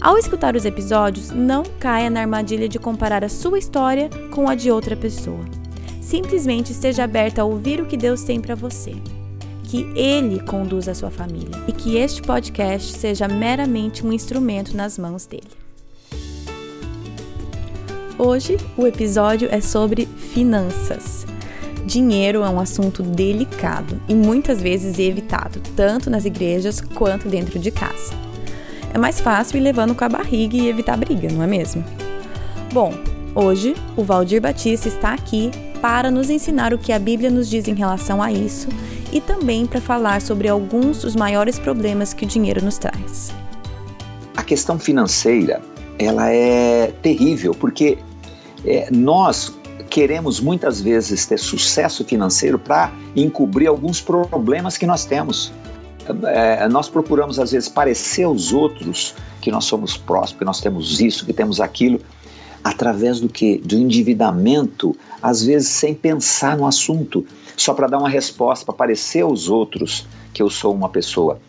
Ao escutar os episódios, não caia na armadilha de comparar a sua história com a de outra pessoa. Simplesmente esteja aberta a ouvir o que Deus tem para você. Que Ele conduza a sua família e que este podcast seja meramente um instrumento nas mãos dele. Hoje o episódio é sobre finanças. Dinheiro é um assunto delicado e muitas vezes evitado, tanto nas igrejas quanto dentro de casa é mais fácil ir levando com a barriga e evitar briga, não é mesmo? Bom, hoje o Valdir Batista está aqui para nos ensinar o que a Bíblia nos diz em relação a isso e também para falar sobre alguns dos maiores problemas que o dinheiro nos traz. A questão financeira, ela é terrível porque é, nós queremos muitas vezes ter sucesso financeiro para encobrir alguns problemas que nós temos é, nós procuramos às vezes parecer aos outros que nós somos prósperos, que nós temos isso, que temos aquilo, através do que? Do endividamento, às vezes sem pensar no assunto, só para dar uma resposta, para parecer aos outros que eu sou uma pessoa.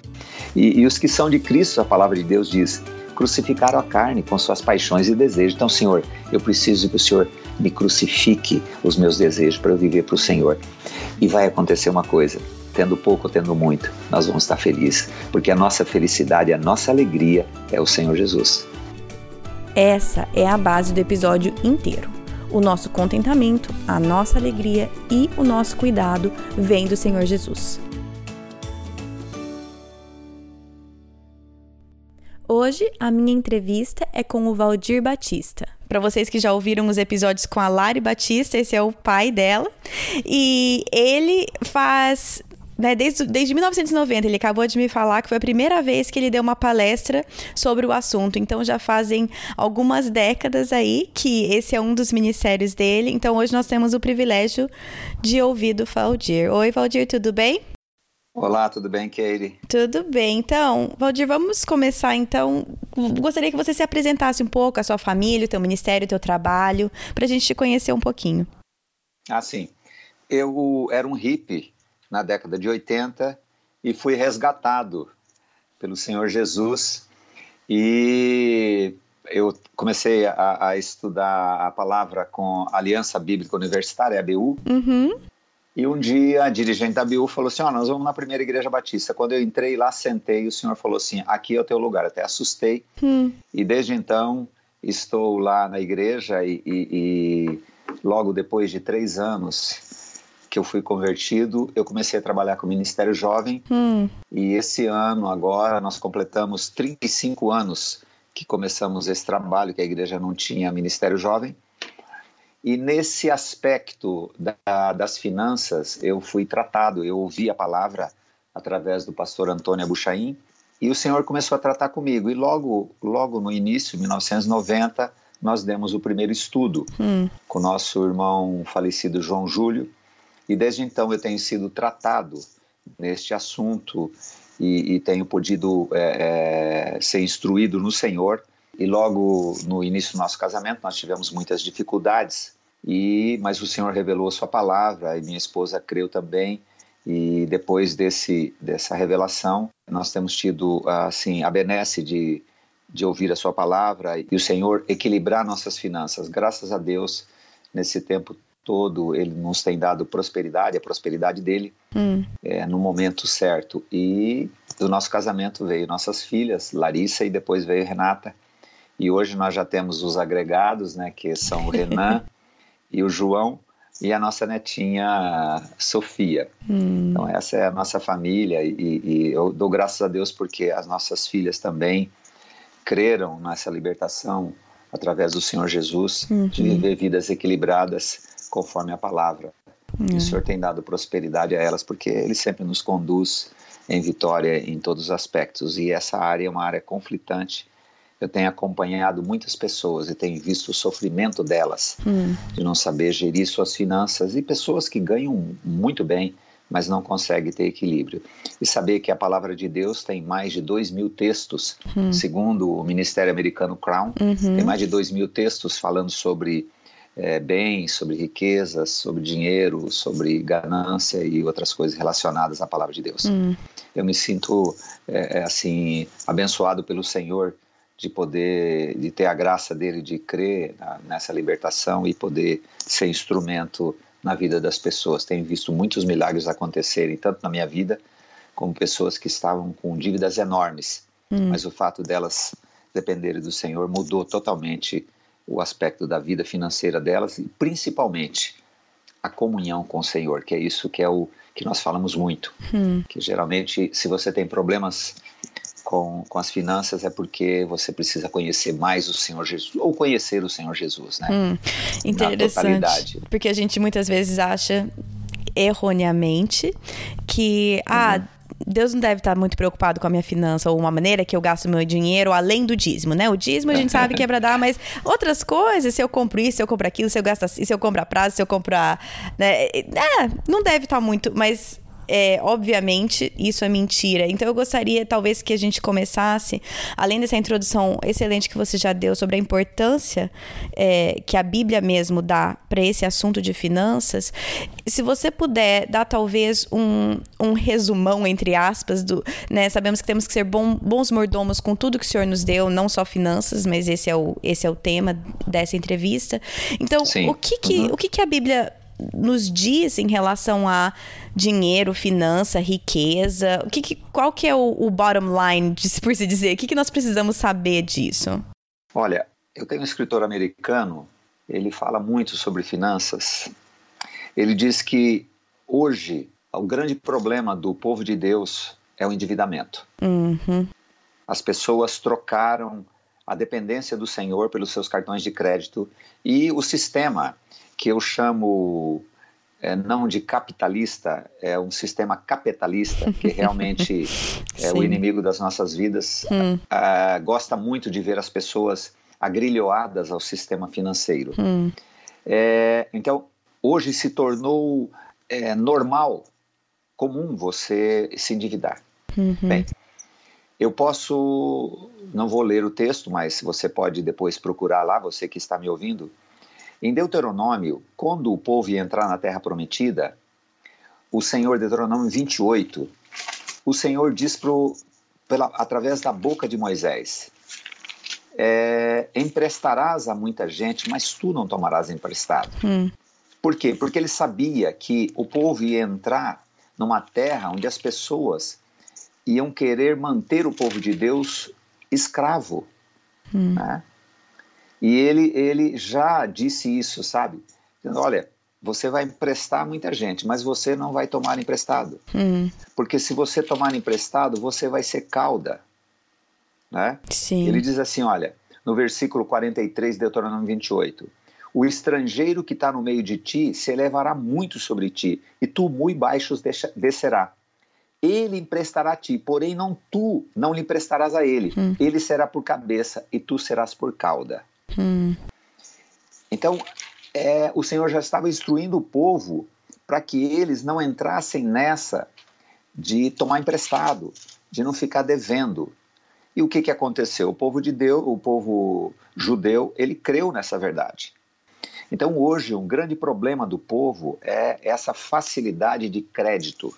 E, e os que são de Cristo, a palavra de Deus diz, crucificaram a carne com suas paixões e desejos. Então, Senhor, eu preciso que o Senhor me crucifique os meus desejos para eu viver para o Senhor. E vai acontecer uma coisa: tendo pouco ou tendo muito, nós vamos estar felizes, porque a nossa felicidade, a nossa alegria é o Senhor Jesus. Essa é a base do episódio inteiro. O nosso contentamento, a nossa alegria e o nosso cuidado vem do Senhor Jesus. Hoje a minha entrevista é com o Valdir Batista. Para vocês que já ouviram os episódios com a Lari Batista, esse é o pai dela. E ele faz né, desde, desde 1990, ele acabou de me falar que foi a primeira vez que ele deu uma palestra sobre o assunto. Então já fazem algumas décadas aí que esse é um dos ministérios dele. Então hoje nós temos o privilégio de ouvir do Valdir. Oi, Valdir, tudo bem? Olá, tudo bem, Katie? Tudo bem. Então, Valdir, vamos começar então. Gostaria que você se apresentasse um pouco, a sua família, o teu ministério, o teu trabalho, para a gente te conhecer um pouquinho. Ah, sim. Eu era um hippie na década de 80 e fui resgatado pelo Senhor Jesus e eu comecei a, a estudar a palavra com a Aliança Bíblica Universitária, a ABU, uhum. e um dia a dirigente da ABU falou assim, oh, nós vamos na primeira igreja batista. Quando eu entrei lá, sentei, o Senhor falou assim, aqui é o teu lugar. Até assustei, hum. e desde então estou lá na igreja e, e, e logo depois de três anos que eu fui convertido, eu comecei a trabalhar com o Ministério Jovem hum. e esse ano agora nós completamos 35 anos que começamos esse trabalho, que a igreja não tinha Ministério Jovem. E nesse aspecto da, das finanças, eu fui tratado, eu ouvi a palavra através do pastor Antônio Abuchaim, e o Senhor começou a tratar comigo. E logo, logo no início, 1990, nós demos o primeiro estudo hum. com o nosso irmão falecido João Júlio, e desde então eu tenho sido tratado neste assunto e, e tenho podido é, é, ser instruído no Senhor. E logo no início do nosso casamento nós tivemos muitas dificuldades, e mas o Senhor revelou a sua palavra e minha esposa creu também. E depois desse dessa revelação nós temos tido assim a benesse de de ouvir a sua palavra e o Senhor equilibrar nossas finanças. Graças a Deus, nesse tempo todo ele nos tem dado prosperidade, a prosperidade dele hum. é, no momento certo. E do nosso casamento veio nossas filhas, Larissa e depois veio Renata. E hoje nós já temos os agregados, né, que são o Renan e o João e a nossa netinha Sofia. Hum. Então essa é a nossa família e, e eu dou graças a Deus porque as nossas filhas também creram nessa libertação através do Senhor Jesus uhum. de viver vidas equilibradas conforme a palavra. Uhum. O Senhor tem dado prosperidade a elas porque Ele sempre nos conduz em vitória em todos os aspectos. E essa área é uma área conflitante eu tenho acompanhado muitas pessoas e tenho visto o sofrimento delas hum. de não saber gerir suas finanças e pessoas que ganham muito bem, mas não conseguem ter equilíbrio. E saber que a palavra de Deus tem mais de dois mil textos, hum. segundo o Ministério Americano Crown, uhum. tem mais de dois mil textos falando sobre é, bens, sobre riquezas, sobre dinheiro, sobre ganância e outras coisas relacionadas à palavra de Deus. Hum. Eu me sinto é, assim abençoado pelo Senhor de poder, de ter a graça dele de crer na, nessa libertação e poder ser instrumento na vida das pessoas. Tenho visto muitos milagres acontecerem, tanto na minha vida, como pessoas que estavam com dívidas enormes, hum. mas o fato delas dependerem do Senhor mudou totalmente o aspecto da vida financeira delas e principalmente a comunhão com o Senhor, que é isso que é o que nós falamos muito, hum. que geralmente se você tem problemas com, com as finanças é porque você precisa conhecer mais o Senhor Jesus, ou conhecer o Senhor Jesus, né? Hum, interessante. Porque a gente muitas vezes acha erroneamente que, ah, uhum. ah, Deus não deve estar muito preocupado com a minha finança ou uma maneira que eu gasto meu dinheiro além do dízimo, né? O dízimo a gente sabe que é para dar, mas outras coisas, se eu compro isso, se eu compro aquilo, se eu gasto assim, se eu compro a prazo, se eu compro a. Né? É, não deve estar muito, mas é, obviamente, isso é mentira. Então, eu gostaria, talvez, que a gente começasse, além dessa introdução excelente que você já deu sobre a importância é, que a Bíblia mesmo dá para esse assunto de finanças, se você puder dar, talvez, um, um resumão, entre aspas, do, né? Sabemos que temos que ser bom, bons mordomos com tudo que o Senhor nos deu, não só finanças, mas esse é o, esse é o tema dessa entrevista. Então, Sim. o que, que, uhum. o que, que a Bíblia nos diz em relação a dinheiro, finança, riqueza? O que, que qual que é o, o bottom line, por se dizer? O que, que nós precisamos saber disso? Olha, eu tenho um escritor americano, ele fala muito sobre finanças. Ele diz que hoje o grande problema do povo de Deus é o endividamento. Uhum. As pessoas trocaram a dependência do Senhor pelos seus cartões de crédito e o sistema que eu chamo é, não de capitalista, é um sistema capitalista, que realmente é o inimigo das nossas vidas, hum. uh, gosta muito de ver as pessoas agrilhoadas ao sistema financeiro. Hum. É, então, hoje se tornou é, normal, comum você se endividar. Uhum. Bem, eu posso, não vou ler o texto, mas você pode depois procurar lá, você que está me ouvindo, em Deuteronômio, quando o povo ia entrar na terra prometida, o Senhor, Deuteronômio 28, o Senhor diz pro, pela, através da boca de Moisés: é, emprestarás a muita gente, mas tu não tomarás emprestado. Hum. Por quê? Porque ele sabia que o povo ia entrar numa terra onde as pessoas iam querer manter o povo de Deus escravo. Hum. Né? E ele, ele já disse isso, sabe? Dizendo, olha, você vai emprestar muita gente, mas você não vai tomar emprestado. Hum. Porque se você tomar emprestado, você vai ser cauda. Né? Sim. Ele diz assim, olha, no versículo 43 de Deuteronômio 28, o estrangeiro que está no meio de ti se elevará muito sobre ti, e tu muito baixos descerá. Ele emprestará a ti, porém não tu não lhe emprestarás a ele. Hum. Ele será por cabeça e tu serás por cauda. Hum. Então, é, o Senhor já estava instruindo o povo para que eles não entrassem nessa de tomar emprestado, de não ficar devendo. E o que, que aconteceu? O povo de Deus, o povo judeu, ele creu nessa verdade. Então, hoje, um grande problema do povo é essa facilidade de crédito.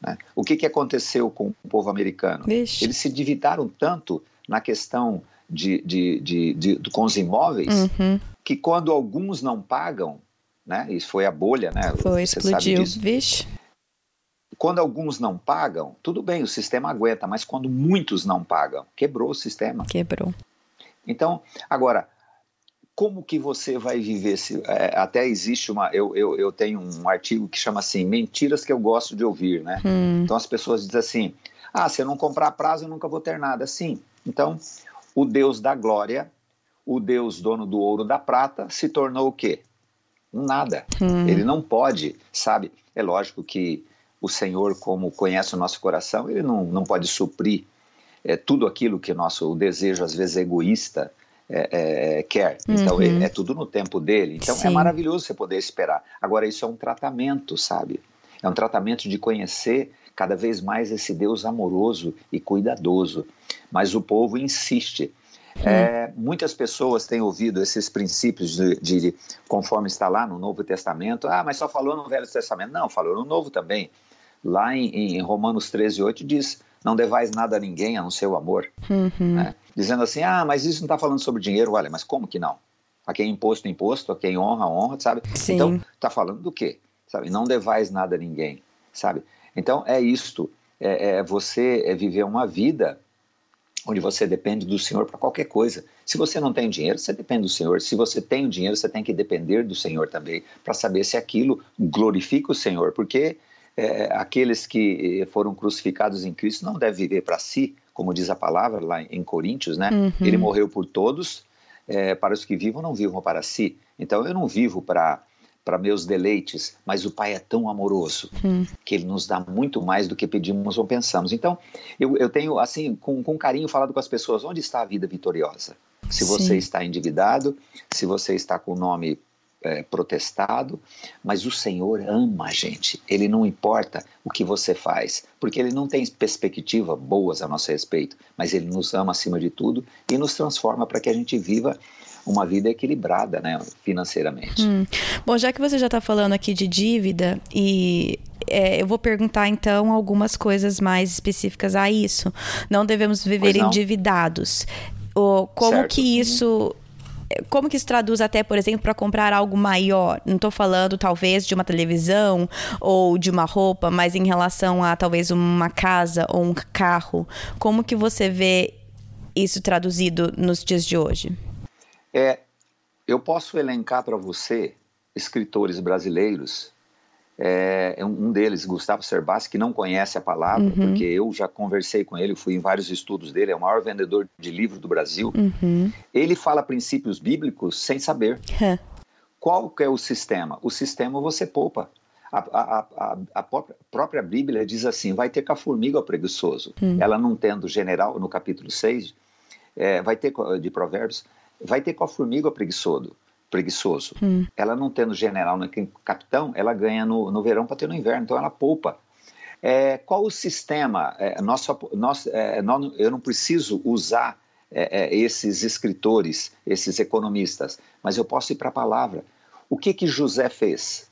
Né? O que, que aconteceu com o povo americano? Vixe. Eles se endividaram tanto na questão de, de, de, de, com os imóveis, uhum. que quando alguns não pagam, né? Isso foi a bolha, né? Foi, Você explodiu. Vixe. Quando alguns não pagam, tudo bem, o sistema aguenta, mas quando muitos não pagam, quebrou o sistema. Quebrou. Então, agora, como que você vai viver? Se, é, até existe uma. Eu, eu, eu tenho um artigo que chama assim: Mentiras que eu gosto de ouvir, né? Hum. Então as pessoas dizem assim: Ah, se eu não comprar prazo, eu nunca vou ter nada. Sim. Então, o Deus da glória, o Deus dono do ouro da prata, se tornou o quê? Um nada. Hum. Ele não pode, sabe? É lógico que o Senhor, como conhece o nosso coração, ele não, não pode suprir é, tudo aquilo que nosso desejo, às vezes, egoísta, é, é, quer. Então, é, uhum. é, tudo no tempo dele. Então, é Sim. é maravilhoso você poder esperar. Agora, isso é um tratamento, sabe? É um tratamento de conhecer cada vez mais esse Deus amoroso e cuidadoso. Mas o povo insiste. É, muitas pessoas têm ouvido esses princípios de, de, conforme está lá no Novo Testamento. Ah, mas só falou no Velho Testamento. Não, falou no Novo também. Lá em, em Romanos 13, 8 diz: Não devais nada a ninguém a não ser o amor. Uhum. Né? Dizendo assim: Ah, mas isso não está falando sobre dinheiro. Olha, mas como que não? A quem imposto, imposto. A quem honra, honra, sabe? Sim. Então, está falando do quê? Sabe? Não devais nada a ninguém, sabe? Então, é isto. É, é você é viver uma vida onde você depende do Senhor para qualquer coisa. Se você não tem dinheiro, você depende do Senhor. Se você tem o dinheiro, você tem que depender do Senhor também, para saber se aquilo glorifica o Senhor, porque é, aqueles que foram crucificados em Cristo não devem viver para si, como diz a palavra lá em Coríntios, né? Uhum. Ele morreu por todos, é, para os que vivam, não vivam para si. Então eu não vivo para para meus deleites, mas o Pai é tão amoroso hum. que Ele nos dá muito mais do que pedimos ou pensamos. Então, eu, eu tenho, assim, com, com carinho, falado com as pessoas: onde está a vida vitoriosa? Se Sim. você está endividado, se você está com o nome é, protestado, mas o Senhor ama a gente. Ele não importa o que você faz, porque Ele não tem perspectiva boas a nosso respeito, mas Ele nos ama acima de tudo e nos transforma para que a gente viva uma vida equilibrada, né, financeiramente. Hum. Bom, já que você já está falando aqui de dívida e é, eu vou perguntar então algumas coisas mais específicas a isso. Não devemos viver endividados. O, como certo. que uhum. isso como que isso traduz até, por exemplo, para comprar algo maior? Não estou falando talvez de uma televisão ou de uma roupa, mas em relação a talvez uma casa ou um carro. Como que você vê isso traduzido nos dias de hoje? É, eu posso elencar para você escritores brasileiros. É, um deles, Gustavo Cerbasi, que não conhece a palavra, uhum. porque eu já conversei com ele, fui em vários estudos dele, é o maior vendedor de livro do Brasil. Uhum. Ele fala princípios bíblicos sem saber. Qual que é o sistema? O sistema você poupa. A, a, a, a, própria Bíblia diz assim: vai ter com a formiga o preguiçoso. Hum. Ela não tendo general, no capítulo 6, é, vai ter de Provérbios, vai ter com a formiga preguiçoso. preguiçoso. Hum. Ela não tendo general nem capitão, ela ganha no, no verão para ter no inverno, então ela poupa. É, qual o sistema? É, nosso, nosso, é, eu não preciso usar é, é, esses escritores, esses economistas, mas eu posso ir para a palavra. O que que José fez?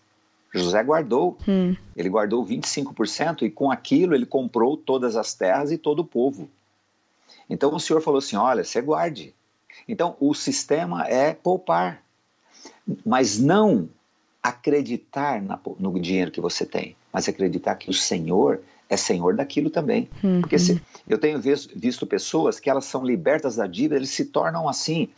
José guardou, hum. ele guardou 25% e com aquilo ele comprou todas as terras e todo o povo. Então o Senhor falou assim: olha, você guarde, então, o sistema é poupar, mas não acreditar na, no dinheiro que você tem, mas acreditar que o Senhor é Senhor daquilo também. Uhum. Porque se, eu tenho visto, visto pessoas que elas são libertas da dívida, eles se tornam assim,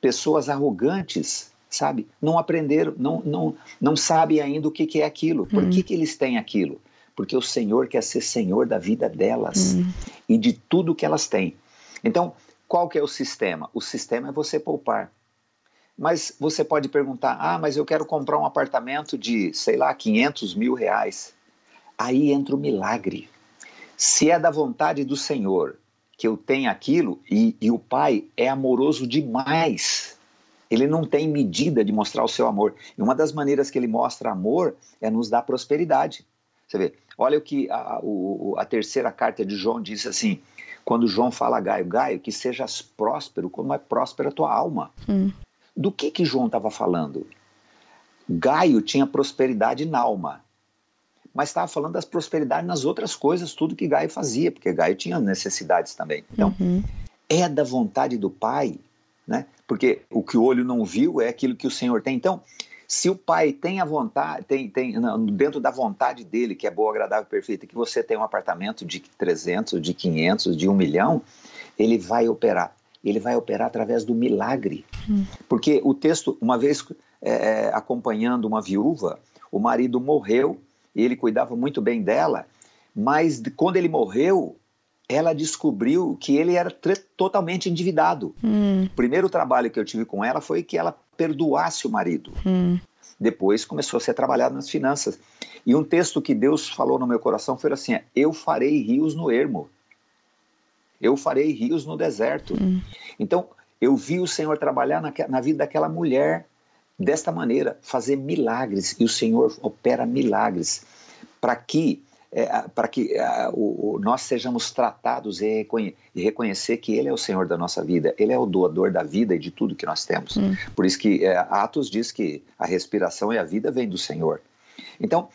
pessoas arrogantes, sabe? Não aprenderam, não, não, não sabem ainda o que, que é aquilo. Por uhum. que, que eles têm aquilo? Porque o Senhor quer ser Senhor da vida delas uhum. e de tudo que elas têm. Então, qual que é o sistema? O sistema é você poupar. Mas você pode perguntar, ah, mas eu quero comprar um apartamento de, sei lá, 500 mil reais. Aí entra o milagre. Se é da vontade do Senhor que eu tenha aquilo, e, e o Pai é amoroso demais, ele não tem medida de mostrar o seu amor. E uma das maneiras que ele mostra amor é nos dar prosperidade. Você vê, olha o que a, a, terceira carta de João diz assim: quando João fala a Gaio, Gaio, que sejas próspero como é próspera a tua alma. Hum. Do que que João estava falando? Gaio tinha prosperidade na alma, mas estava falando das prosperidades nas outras coisas, tudo que Gaio fazia, porque Gaio tinha necessidades também. Então, uhum. é da vontade do Pai, né? Porque o que o olho não viu é aquilo que o Senhor tem. Então, se o pai tem a vontade, tem, tem dentro da vontade dele, que é boa, agradável perfeita, que você tem um apartamento de 300, de 500, de 1 milhão, ele vai operar. Ele vai operar através do milagre. Hum. Porque o texto, uma vez é, é, acompanhando uma viúva, o marido morreu e ele cuidava muito bem dela, mas quando ele morreu, ela descobriu que ele era totalmente endividado. Hum. O primeiro trabalho que eu tive com ela foi que ela perdoasse o marido. Hum. Depois começou a ser trabalhado nas finanças. E um texto que Deus falou no meu coração foi assim: Eu farei rios no ermo. Eu farei rios no deserto. Hum. Então, eu vi o Senhor trabalhar na, na vida daquela mulher desta maneira, fazer milagres. E o Senhor opera milagres para que é, para que é, o, o, nós sejamos tratados e, reconhe e, reconhecer que Ele é o Senhor da nossa vida, Ele é o doador da vida e de tudo que nós temos. Hum. Por isso que é, Atos diz que a respiração e a vida vêm do Senhor. Então,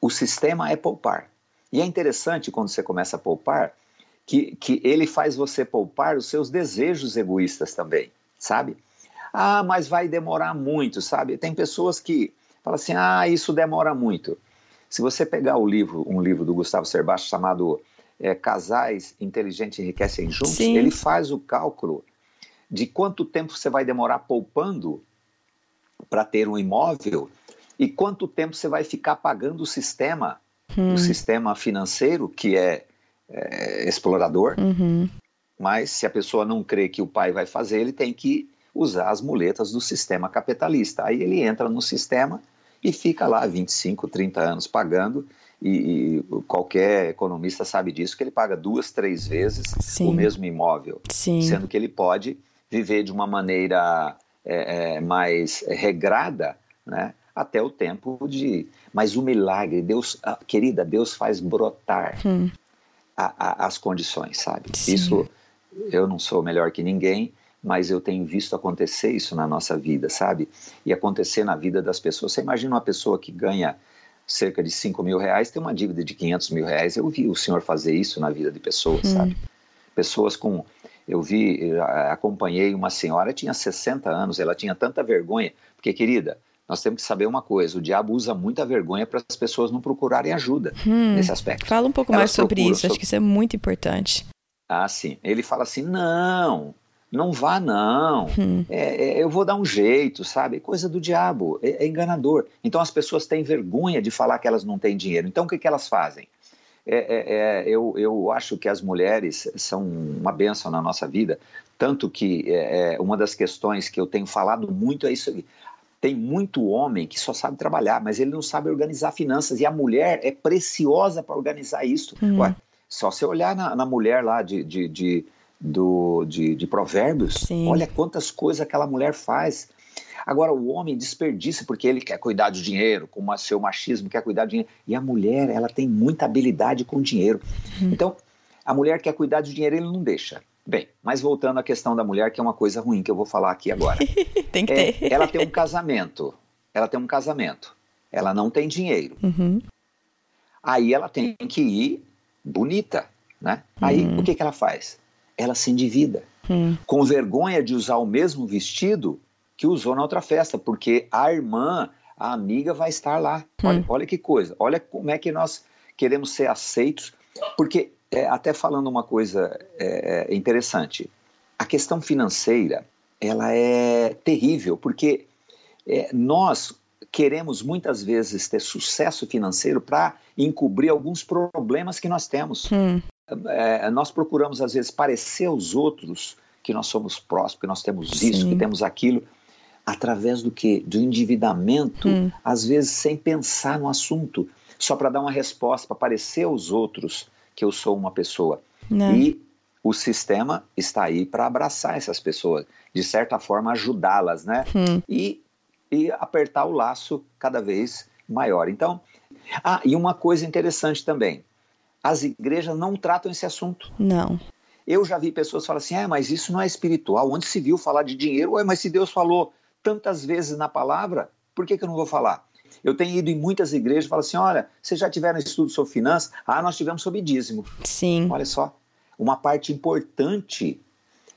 o sistema é poupar. E é interessante quando você começa a poupar que, que ele faz você poupar os seus desejos egoístas também, sabe? Ah, mas vai demorar muito, sabe? Tem pessoas que falam assim: ah, isso demora muito. Se você pegar o livro, um livro do Gustavo Cerbasi chamado é, Casais Inteligentes Enriquecem Juntos, Sim. ele faz o cálculo de quanto tempo você vai demorar poupando para ter um imóvel e quanto tempo você vai ficar pagando o sistema, Hum. o sistema financeiro, que é, é explorador. Uhum. Mas se a pessoa não crê que o pai vai fazer, ele tem que usar as muletas do sistema capitalista. Aí ele entra no sistema e fica lá 25, 30 anos pagando. E, e qualquer economista sabe disso, que ele paga duas, três vezes Sim. o mesmo imóvel. Sim. Sendo que ele pode viver de uma maneira é, é, mais regrada, né? Até o tempo de. Mas o milagre, Deus, ah, querida, Deus faz brotar Hum. a- a- as condições, sabe? Sim. Isso eu não sou melhor que ninguém, mas eu tenho visto acontecer isso na nossa vida, sabe? E acontecer na vida das pessoas. Você imagina uma pessoa que ganha cerca de 5 mil reais, tem uma dívida de 500 mil reais. Eu vi o senhor fazer isso na vida de pessoas, Hum. sabe? Pessoas com. Eu vi, acompanhei uma senhora, tinha 60 anos, ela tinha tanta vergonha, porque, querida, nós temos que saber uma coisa: o diabo usa muita vergonha para as pessoas não procurarem ajuda Hum. nesse aspecto. Fala um pouco Elas mais sobre isso, acho sobre- que isso é muito importante. Ah, sim. Ele fala assim: não, não vá, não. Hum. É, é, eu vou dar um jeito, sabe? Coisa do diabo, é, é enganador. Então as pessoas têm vergonha de falar que elas não têm dinheiro. Então o que, que elas fazem? É, é, é, eu, eu acho que as mulheres são uma bênção na nossa vida, tanto que uma das questões que eu tenho falado muito é isso. Tem muito homem que só sabe trabalhar, mas ele não sabe organizar finanças. E a mulher é preciosa para organizar isso. Hum. Ué, só você olhar na, na mulher lá de, de, de, do, de, de Provérbios, Sim. olha quantas coisas aquela mulher faz. Agora, o homem desperdiça porque ele quer cuidar do dinheiro, com o seu machismo, quer cuidar do dinheiro. E a mulher, ela tem muita habilidade com o dinheiro. Hum. Então, a mulher quer cuidar do dinheiro, ele não deixa. Bem, mas voltando à questão da mulher, que é uma coisa ruim que eu vou falar aqui agora. Tem que É, ter. ela tem um casamento. Ela tem um casamento. Ela não tem dinheiro. Uhum. Aí ela tem que ir bonita, né? Aí Hum. o que, que ela faz? Ela se endivida, Hum. com vergonha de usar o mesmo vestido que usou na outra festa, porque a irmã, a amiga vai estar lá. Olha, olha que coisa, olha como é que nós queremos ser aceitos, porque é, até falando uma coisa é, interessante, a questão financeira ela é terrível, porque é, nós queremos muitas vezes ter sucesso financeiro para encobrir alguns problemas que nós temos. Hum. É, nós procuramos, às vezes, parecer aos outros que nós somos prósperos, que nós temos isso, Sim. que temos aquilo, através do que? Do endividamento, Hum. às vezes sem pensar no assunto, só para dar uma resposta, para parecer aos outros que eu sou uma pessoa. Né? E o sistema está aí para abraçar essas pessoas, de certa forma ajudá-las, né? Hum. E, e apertar o laço cada vez maior. Então, ah, e uma coisa interessante também, as igrejas não tratam esse assunto. Não. Eu já vi pessoas falar assim, ah, mas isso não é espiritual, onde se viu falar de dinheiro? Ué, mas se Deus falou tantas vezes na palavra, por que, que eu não vou falar? Eu tenho ido em muitas igrejas e falo assim, olha, vocês já tiveram estudo sobre finanças? Ah, nós tivemos sobre dízimo. Sim. Olha só, uma parte importante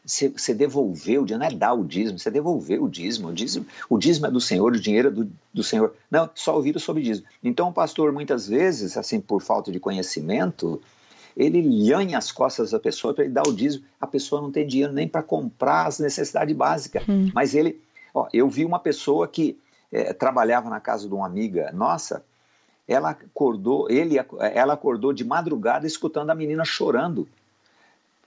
você, você devolveu, não é dar o dízimo, você devolveu o dízimo. O dízimo, o dízimo é do Senhor, o dinheiro é do, do Senhor. Não, só ouviram sobre dízimo. Então o pastor, muitas vezes, assim, por falta de conhecimento, ele lhanha as costas da pessoa para ele dar o dízimo. A pessoa não tem dinheiro nem para comprar as necessidades básicas. Hum. Mas ele, ó, eu vi uma pessoa que eh, trabalhava na casa de uma amiga nossa, ela acordou, ele, ela acordou de madrugada escutando a menina chorando.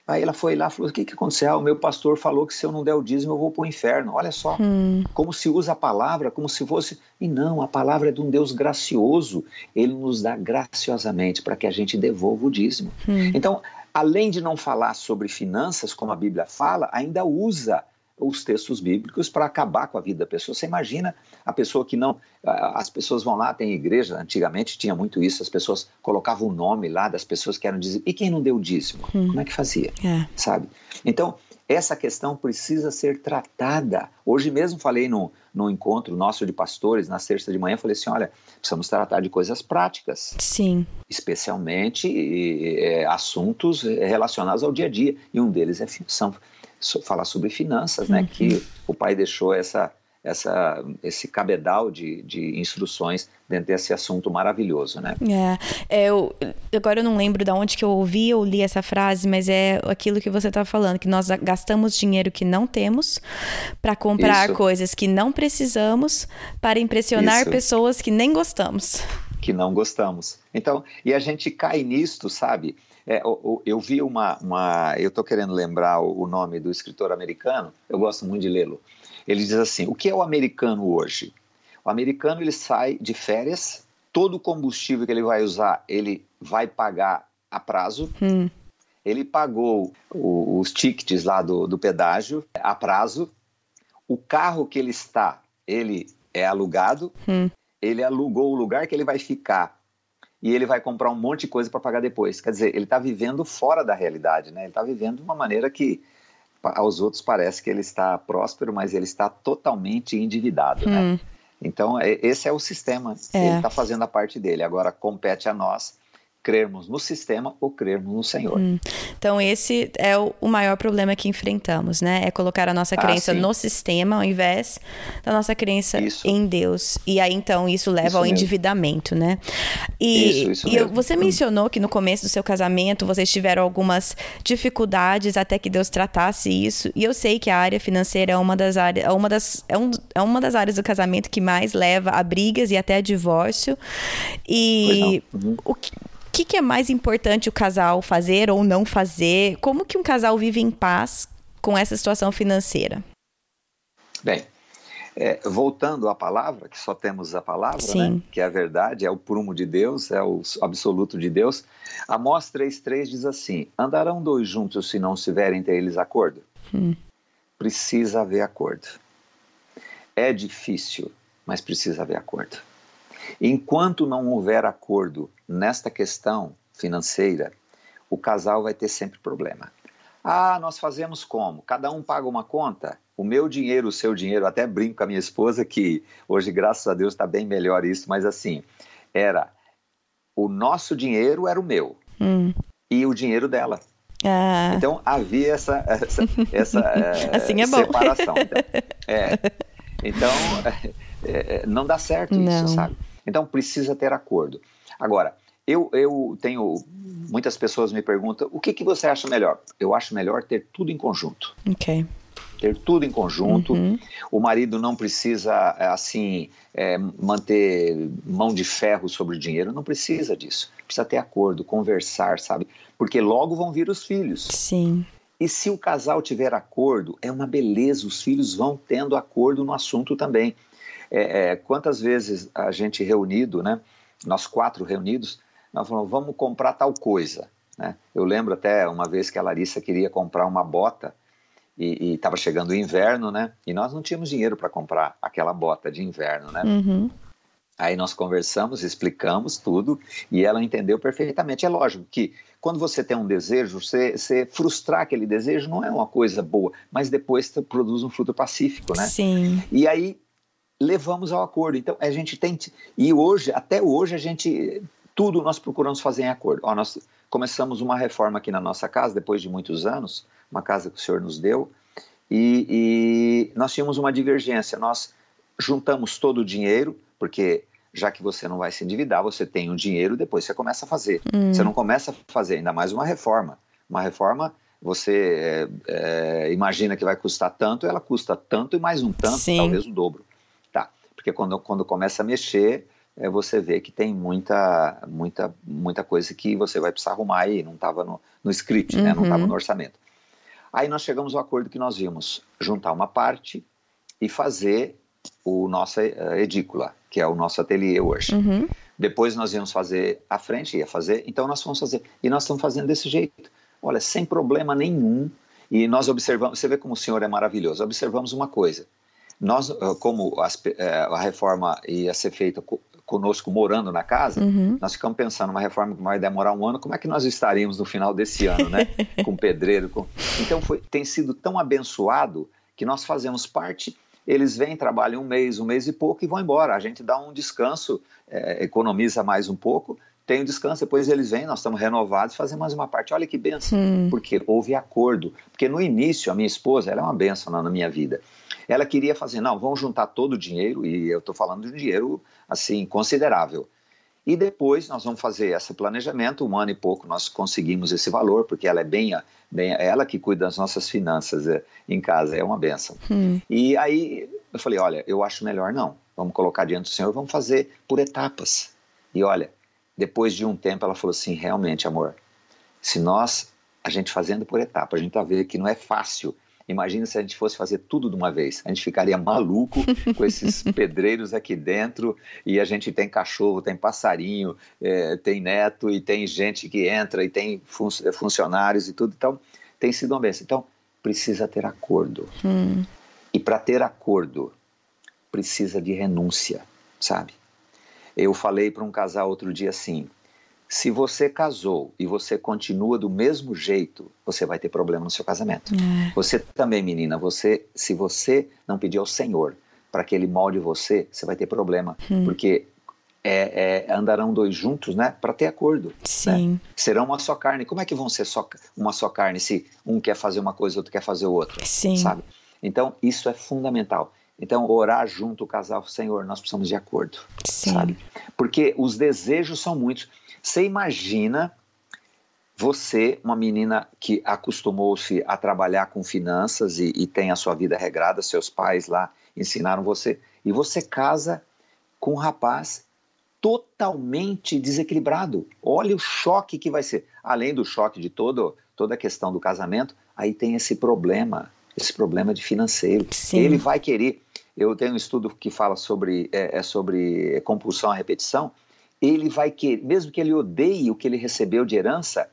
Aí ela foi lá e falou: O que, que aconteceu? Ah, o meu pastor falou que se eu não der o dízimo eu vou para o inferno. Olha só, Hum. como se usa a palavra, como se fosse. E não, a palavra é de um Deus gracioso. Ele nos dá graciosamente para que a gente devolva o dízimo. Hum. Então, além de não falar sobre finanças, como a Bíblia fala, ainda usa os textos bíblicos para acabar com a vida da pessoa. Você imagina a pessoa que não. As pessoas vão lá, tem igreja, antigamente tinha muito isso, as pessoas colocavam o nome lá das pessoas que eram dízimo. E quem não deu dízimo? Hum. Como é que fazia? É. Sabe? Então, essa questão precisa ser tratada. Hoje mesmo falei no, no encontro nosso de pastores, na sexta de manhã, falei assim: olha, precisamos tratar de coisas práticas. Sim. Especialmente é, assuntos relacionados ao dia a dia. E um deles é são falar sobre finanças, né? Uhum. Que o pai deixou essa, essa, esse cabedal de, de instruções dentro desse assunto maravilhoso, né? É, é, eu, agora eu não lembro de onde que eu ouvi ou li essa frase, mas é aquilo que você está falando, que nós gastamos dinheiro que não temos para comprar Isso. coisas que não precisamos para impressionar Isso. pessoas que nem gostamos. Que não gostamos. Então, e a gente cai nisto, sabe? É, eu, eu, vi uma, uma eu estou querendo lembrar o, nome do escritor americano, eu gosto muito de lê-lo. Ele diz assim: o que é o americano hoje? O americano ele sai de férias, todo o combustível que ele vai usar ele vai pagar a prazo. Hum. Ele pagou os tickets lá do, do pedágio a prazo. O carro que ele está, ele é alugado. Hum. Ele alugou o lugar que ele vai ficar e ele vai comprar um monte de coisa para pagar depois. Quer dizer, ele está vivendo fora da realidade, né? Ele está vivendo de uma maneira que aos outros parece que ele está próspero, mas ele está totalmente endividado, né? hum. né? Então, esse é o sistema. É. Ele está fazendo a parte dele. Agora, compete a nós crermos no sistema ou crermos no Senhor. Hum. Então esse é o, maior problema que enfrentamos, né? É colocar a nossa ah, crença ah, no sistema ao invés da nossa crença isso. em Deus. E aí então isso leva isso ao mesmo. endividamento, né? E, isso, e você mencionou que no começo do seu casamento vocês tiveram algumas dificuldades até que Deus tratasse isso. E eu sei que a área financeira é uma das áreas, é uma das, é, um, é uma das áreas do casamento que mais leva a brigas e até a divórcio. E uhum. o que que, que é mais importante o casal fazer ou não fazer? Como que um casal vive em paz com essa situação financeira? Bem, é, voltando à palavra, que só temos a palavra, né, que é a verdade, é o prumo de Deus, é o absoluto de Deus. Amós 3,3 diz assim: Andarão dois juntos se não tiverem entre eles acordo? Hum. Precisa haver acordo. É difícil, mas precisa haver acordo. Enquanto não houver acordo nesta questão financeira, o casal vai ter sempre problema. Ah, nós fazemos como? Cada um paga uma conta? O meu dinheiro, o seu dinheiro, até brinco com a minha esposa que hoje, graças a Deus, está bem melhor isso, mas assim, era o nosso dinheiro era o meu hum. e o dinheiro dela. Ah. Então havia essa, essa, essa assim é, separação. Então, é, então é, é, não dá certo não. isso, sabe? Então precisa ter acordo. Agora, eu, eu tenho. Muitas pessoas me perguntam o que, que você acha melhor? Eu acho melhor ter tudo em conjunto. Ok. Ter tudo em conjunto. Uhum. O marido não precisa, assim, é, manter mão de ferro sobre o dinheiro, não precisa disso. Precisa ter acordo, conversar, sabe? Porque logo vão vir os filhos. Sim. E se o casal tiver acordo, é uma beleza, os filhos vão tendo acordo no assunto também. É, é, quantas vezes a gente reunido, né? Nós quatro reunidos, nós falamos, vamos comprar tal coisa. Né? Eu lembro até uma vez que a Larissa queria comprar uma bota e estava chegando o inverno, né? E nós não tínhamos dinheiro para comprar aquela bota de inverno, né? Uhum. Aí nós conversamos, explicamos tudo e ela entendeu perfeitamente. É lógico que quando você tem um desejo, você, você, frustrar aquele desejo não é uma coisa boa, mas depois produz um fruto pacífico, né? Sim. E aí levamos ao acordo. Então a gente tem e hoje, até hoje a gente tudo nós procuramos fazer em acordo. Ó, nós começamos uma reforma aqui na nossa casa depois de muitos anos, uma casa que o Senhor nos deu, e, e nós tínhamos uma divergência. Nós juntamos todo o dinheiro, porque já que você não vai se endividar, você tem o dinheiro, depois você começa a fazer. Hum. Você não começa a fazer ainda mais uma reforma. Uma reforma você é, é, imagina que vai custar tanto, ela custa tanto e mais um tanto, Sim. talvez o dobro porque quando, quando começa a mexer, é, você vê que tem muita, muita, muita coisa que você vai precisar arrumar e não estava no, no script, uhum. né? não estava no orçamento. Aí nós chegamos ao acordo que nós vimos juntar uma parte e fazer o nossa uh, edícula, que é o nosso ateliê hoje. Uhum. Depois nós íamos fazer a frente, ia fazer, então nós fomos fazer. E nós estamos fazendo desse jeito. olha, sem problema nenhum. E nós observamos, você vê como o Senhor é maravilhoso. Observamos uma coisa. Nós, ah, como as, eh, a reforma ia ser feita conosco morando na casa, uhum. nós ficamos pensando uma reforma que vai demorar um ano, como é que nós estaríamos no final desse ano, né? com pedreiro. Com... Então foi, tem sido tão abençoado que nós fazemos parte eles vêm, trabalham um mês, um mês e pouco e vão embora. A gente dá um descanso, é, economiza mais um pouco, tem um descanso, depois eles vêm, nós estamos renovados, fazemos mais uma parte. Olha que benção, hum. porque houve acordo. Porque no início, a minha esposa, ela é uma benção na minha vida. Ela queria fazer, não, vamos juntar todo o dinheiro, e eu estou falando de um dinheiro, assim, considerável. E depois nós vamos fazer esse planejamento, um ano e pouco nós conseguimos esse valor, porque ela é bem, bem ela que cuida das nossas finanças é, em casa, é uma benção. Hum. E aí eu falei, olha, eu acho melhor não, vamos colocar diante do Senhor, vamos fazer por etapas. E olha, depois de um tempo ela falou assim, realmente amor, se nós, a gente fazendo por etapas, a gente tá vendo que não é fácil, Imagina se a gente fosse fazer tudo de uma vez. A gente ficaria maluco com esses pedreiros aqui dentro e a gente tem cachorro, tem passarinho, é, tem neto e tem gente que entra e tem fun funcionários e tudo. Então, tem sido uma benção. Então, precisa ter acordo. Hum. E para ter acordo, precisa de renúncia, sabe? Eu falei para um casal outro dia assim: se você casou e você continua do mesmo jeito, você vai ter problema no seu casamento. É. Você também, menina, você, se você não pedir ao Senhor para que Ele molde você, você vai ter problema, hum. porque é, é, andarão dois juntos, né, para ter acordo. Né? Sim. Né? Serão uma só carne. Como é que vão ser só, uma só carne se um quer fazer uma coisa e outro quer fazer outra? Sim. Sabe? Então isso é fundamental. Então, orar junto o casal, Senhor, nós precisamos de acordo, Sim. sabe? Porque os desejos são muitos. Você imagina você, uma menina que acostumou-se a trabalhar com finanças e, e, tem a sua vida regrada, seus pais lá ensinaram você, e você casa com um rapaz totalmente desequilibrado. Olha o choque que vai ser. Além do choque de todo, toda a questão do casamento, aí tem esse problema, esse problema de financeiro. Sim. Ele vai querer. Eu tenho um estudo que fala sobre, é, é sobre compulsão à repetição ele vai querer, mesmo que ele odeie o que ele recebeu de herança,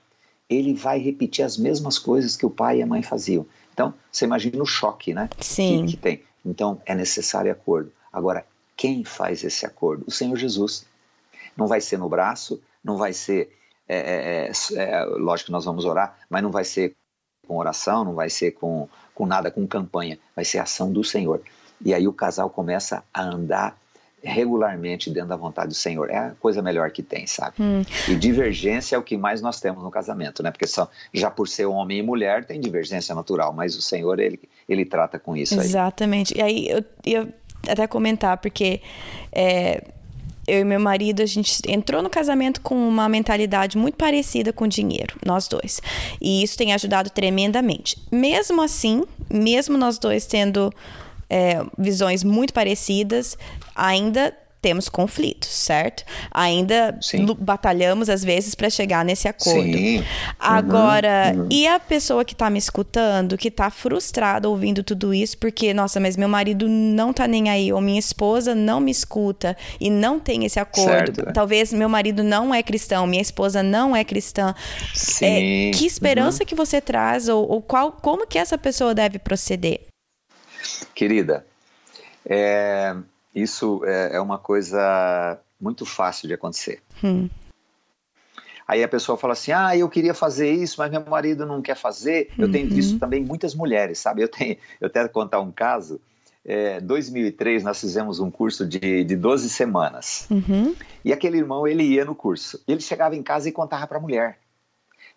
ele vai repetir as mesmas coisas que o pai e a mãe faziam. Então, você imagina o choque, né? Sim. Que, que tem. Então, é necessário acordo. Agora, quem faz esse acordo? O Senhor Jesus. Não vai ser no braço, não vai ser. É, é, é, é lógico que nós vamos orar, mas não vai ser com oração, não vai ser com, com nada, com campanha. Vai ser ação do Senhor. E aí o casal começa a andar regularmente dentro da vontade do Senhor. É a coisa melhor que tem, sabe? Hum. E divergência é o que mais nós temos no casamento, né? Porque só, já por ser homem e mulher tem divergência natural, mas o Senhor, ele, ele trata com isso Exatamente. Aí. E aí eu ia até comentar, porque é, eu e meu marido, a gente entrou no casamento com uma mentalidade muito parecida com dinheiro, nós dois. E isso tem ajudado tremendamente. Mesmo assim, mesmo nós dois tendo é, visões muito parecidas, ainda temos conflitos, certo? Ainda Sim. batalhamos às vezes para chegar nesse acordo. Sim. Agora, uhum, uhum. e a pessoa que tá me escutando, que tá frustrada ouvindo tudo isso, porque, nossa, mas meu marido não tá nem aí, ou minha esposa não me escuta e não tem esse acordo. Certo. Talvez meu marido não é cristão, minha esposa não é cristã. Sim. É, que esperança uhum. que você traz, ou, ou qual, como que essa pessoa deve proceder? Querida, é, isso é, é, uma coisa muito fácil de acontecer. Hum. Aí a pessoa fala assim: ah, eu queria fazer isso, mas meu marido não quer fazer. Eu tenho uhum. visto também muitas mulheres, sabe? Eu tenho, eu até contar um caso. É, 2003 nós fizemos um curso de, de 12 semanas. Uhum. E aquele irmão, ele ia no curso. Ele chegava em casa e contava para a mulher.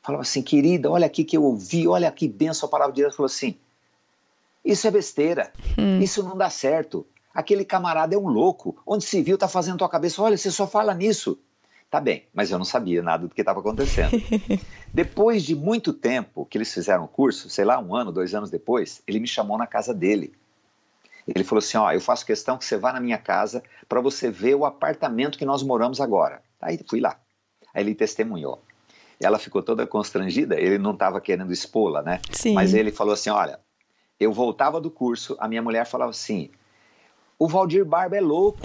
Falava assim, querida, olha aqui que eu ouvi, olha que benção a palavra de Deus. Falou assim, isso é besteira. Hum. Isso não dá certo. Aquele camarada é um louco. Onde se viu, tá fazendo tua cabeça. Olha, você só fala nisso. Tá bem, mas eu não sabia nada do que estava acontecendo. depois de muito tempo que eles fizeram o curso, sei lá, um ano, dois anos depois, ele me chamou na casa dele. Ele falou assim: Ó, eu faço questão que você vá na minha casa para você ver o apartamento que nós moramos agora. Aí fui lá. Aí ele testemunhou. Ela ficou toda constrangida, ele não estava querendo expô-la, né? Sim. Mas ele falou assim: Olha, eu voltava do curso, a minha mulher falava assim: o Valdir Barba é louco.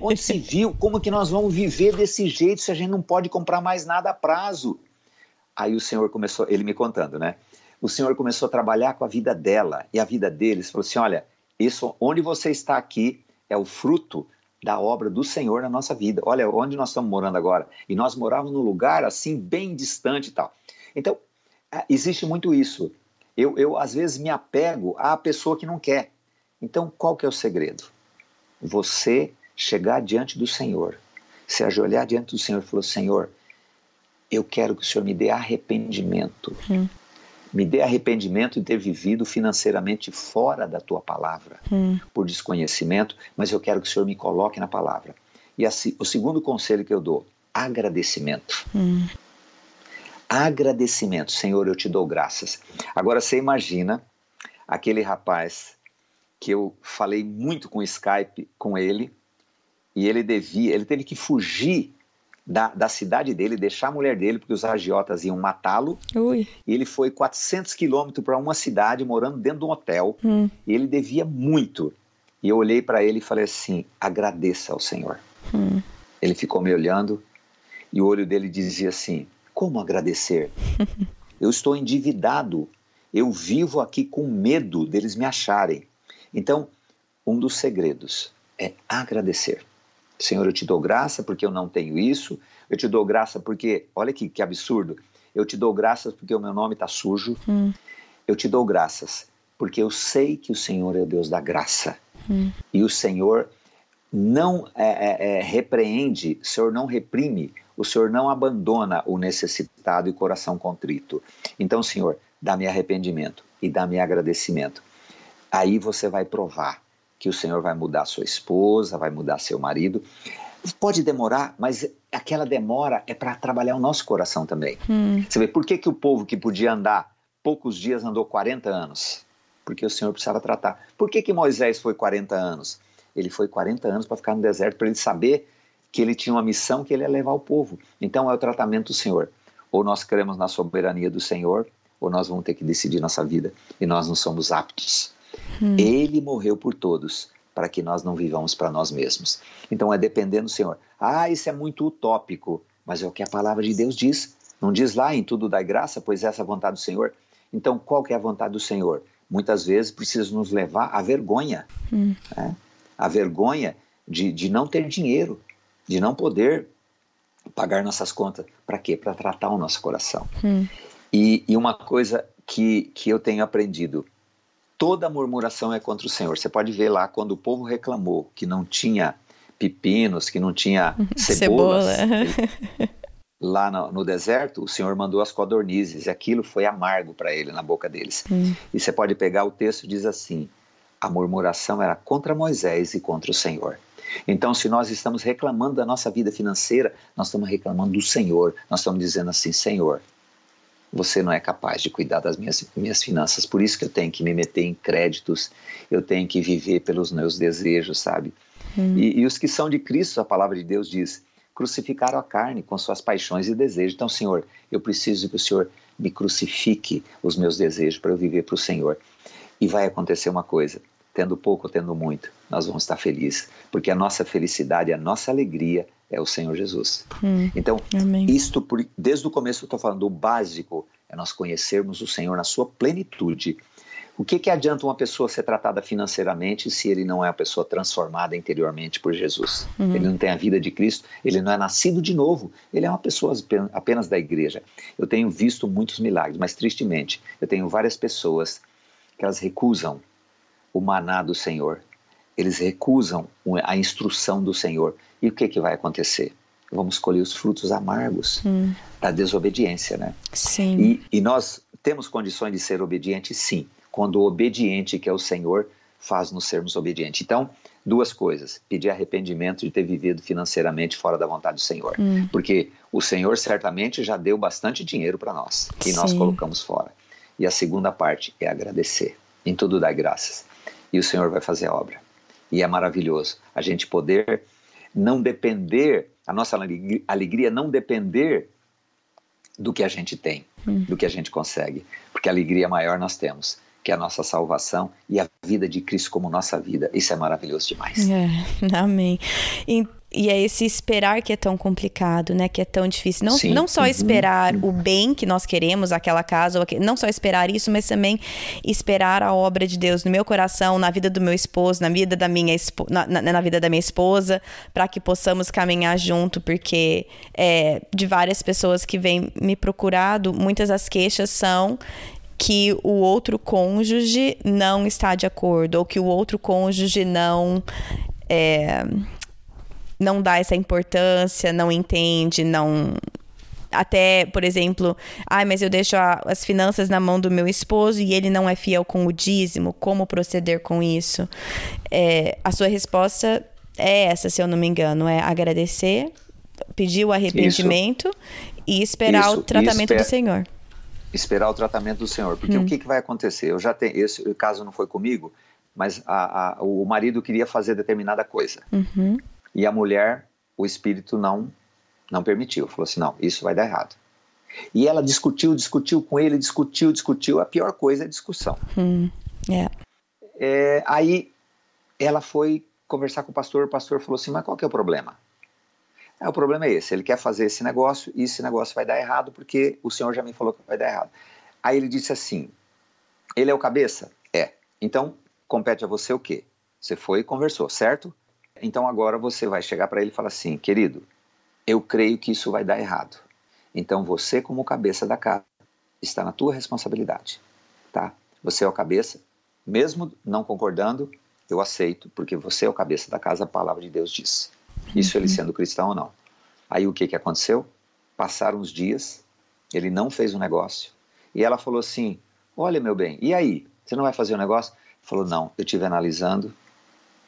Onde se viu? Como que nós vamos viver desse jeito se a gente não pode comprar mais nada a prazo? Aí o Senhor começou, ele me contando, né? O Senhor começou a trabalhar com a vida dela e a vida deles. Falou assim: olha, isso, onde você está aqui é o fruto da obra do Senhor na nossa vida. Olha onde nós estamos morando agora. E nós morávamos num lugar assim, bem distante e tal. Então, é, existe muito isso. Eu, eu, às vezes, me apego à pessoa que não quer. Então, qual que é o segredo? Você chegar diante do Senhor, se ajoelhar diante do Senhor e falar: Senhor, eu quero que o Senhor me dê arrependimento. Hum. Me dê arrependimento de ter vivido financeiramente fora da tua palavra, hum. por desconhecimento, mas eu quero que o Senhor me coloque na palavra. E assim, o segundo conselho que eu dou: agradecimento. Hum. Agradecimento, Senhor, eu te dou graças. Agora você imagina aquele rapaz que eu falei muito com o Skype com ele e ele devia, ele teve que fugir da, da cidade dele, deixar a mulher dele, porque os agiotas iam matá-lo. E ele foi 400 quilômetros para uma cidade, morando dentro de um hotel. Hum. E ele devia muito. E eu olhei para ele e falei assim: agradeça ao Senhor. Hum. Ele ficou me olhando e o olho dele dizia assim: como agradecer? eu estou endividado. Eu vivo aqui com medo deles me acharem. Então, um dos segredos é agradecer. Senhor, eu te dou graça porque eu não tenho isso. Eu te dou graça porque, olha que, que absurdo. Eu te dou graças porque o meu nome está sujo. Hum. Eu te dou graças porque eu sei que o Senhor é o Deus da graça. Hum. E o Senhor não é, é, é, repreende, o Senhor não reprime, o Senhor não abandona o necessitado e coração contrito. Então, Senhor, dá-me arrependimento e dá-me agradecimento. Aí você vai provar que o Senhor vai mudar sua esposa, vai mudar seu marido. Pode demorar, mas aquela demora é para trabalhar o nosso coração também. Hum. Você vê, por que, que o povo que podia andar poucos dias andou 40 anos? Porque o Senhor precisava tratar. Por que, que Moisés foi 40 anos? Ele foi 40 anos para ficar no deserto, para ele saber que ele tinha uma missão que ele ia levar o povo. Então é o tratamento do Senhor. Ou nós cremos na soberania do Senhor, ou nós vamos ter que decidir nossa vida. E nós não somos aptos Hum. Ele morreu por todos, para que nós não vivamos para nós mesmos. Então é dependendo do Senhor. Ah, isso é muito utópico, mas é o que a palavra de Deus diz. Não diz lá em tudo dai graça, pois essa é a vontade do Senhor. Então qual que é a vontade do Senhor? Muitas vezes precisa nos levar à vergonha. Hum. Né? A vergonha de, de não ter dinheiro, de não poder pagar nossas contas. Para quê? Para tratar o nosso coração. Hum. E, e, uma coisa que, que eu tenho aprendido toda murmuração é contra o Senhor. Você pode ver lá quando o povo reclamou que não tinha pepinos, que não tinha cebolas. Cebola. lá no, no, deserto, o Senhor mandou as codornizes e aquilo foi amargo para ele na boca deles. Hum. E você pode pegar o texto e diz assim: a murmuração era contra Moisés e contra o Senhor. Então, se nós estamos reclamando da nossa vida financeira, nós estamos reclamando do Senhor. Nós estamos dizendo assim: Senhor, você não é capaz de cuidar das minhas, minhas finanças, por isso que eu tenho que me meter em créditos, eu tenho que viver pelos meus desejos, sabe? Hum. E, e, os que são de Cristo, a palavra de Deus diz, crucificaram a carne com suas paixões e desejos. Então, Senhor, eu preciso que o Senhor me crucifique os meus desejos para eu viver para o Senhor. E vai acontecer uma coisa, tendo pouco ou tendo muito, nós vamos estar felizes, porque a nossa felicidade, a nossa alegria é o Senhor Jesus. Hum, então, amém. isto, por, desde o começo eu estou falando, o básico é nós conhecermos o Senhor na sua plenitude. O que, que adianta uma pessoa ser tratada financeiramente se ele não é uma pessoa transformada interiormente por Jesus? Uhum. Ele não tem a vida de Cristo, ele não é nascido de novo, ele é uma pessoa apenas da igreja. Eu tenho visto muitos milagres, mas tristemente, eu tenho várias pessoas que elas recusam o maná do Senhor, eles recusam a instrução do Senhor. E o que, que vai acontecer? Vamos colher os frutos amargos hum. da desobediência, né? Sim. E, e nós temos condições de ser obedientes, sim, quando o obediente, que é o Senhor, faz-nos sermos obedientes. Então, duas coisas: pedir arrependimento de ter vivido financeiramente fora da vontade do Senhor. Hum. Porque o Senhor certamente já deu bastante dinheiro para nós e nós colocamos fora. E a segunda parte é agradecer. Em tudo dá graças. E o Senhor vai fazer a obra. E é maravilhoso a gente poder não depender, a nossa alegria não depender do que a gente tem, hum. do que a gente consegue, porque a alegria maior nós temos, que é a nossa salvação e a vida de Cristo como nossa vida. Isso é maravilhoso demais. É, amém. e é esse esperar que é tão complicado, né? Que é tão difícil. Não, Sim. não só Uhum. esperar o bem que nós queremos, aquela casa, ou aque- não só esperar isso, mas também esperar a obra de Deus no meu coração, na vida do meu esposo, na vida da minha, espo- na, na- na vida da minha esposa, para que possamos caminhar junto, porque é, de várias pessoas que vêm me procurado, muitas das queixas são que o outro cônjuge não está de acordo, ou que o outro cônjuge não. é, não dá essa importância, não entende, não. Até, por exemplo, ai, mas eu deixo a- as finanças na mão do meu esposo e ele não é fiel com o dízimo, como proceder com isso? É, a sua resposta é essa, se eu não me engano, é agradecer, pedir o arrependimento e esperar Isso, o tratamento e do esper- Senhor. esperar o tratamento do Senhor. Porque Hum. o que, que vai acontecer? Eu já tenho, esse caso não foi comigo, mas a- a- o marido queria fazer determinada coisa. Uhum. E a mulher, o espírito não, não permitiu. Falou assim: não, isso vai dar errado. E ela discutiu, discutiu com ele, discutiu, discutiu. A pior coisa é discussão. Hum, é. É, aí ela foi conversar com o pastor, o pastor falou assim: mas qual que é o problema? "Ah, o problema é esse, ele quer fazer esse negócio e esse negócio vai dar errado porque o senhor já me falou que vai dar errado. Aí ele disse assim: ele é o cabeça? É. Então compete a você o quê? Você foi e conversou, certo? Então agora você vai chegar para ele e falar assim: querido, eu creio que isso vai dar errado. Então você, como cabeça da casa, está na tua responsabilidade, tá? Você é o cabeça, mesmo não concordando, eu aceito, porque você é o cabeça da casa, a palavra de Deus diz. Isso ele sendo cristão ou não. Aí o que, que aconteceu? Passaram os dias, ele não fez o negócio, e ela falou assim: Olha, meu bem, e aí? Você não vai fazer o negócio? Ele falou: Não, eu estive analisando,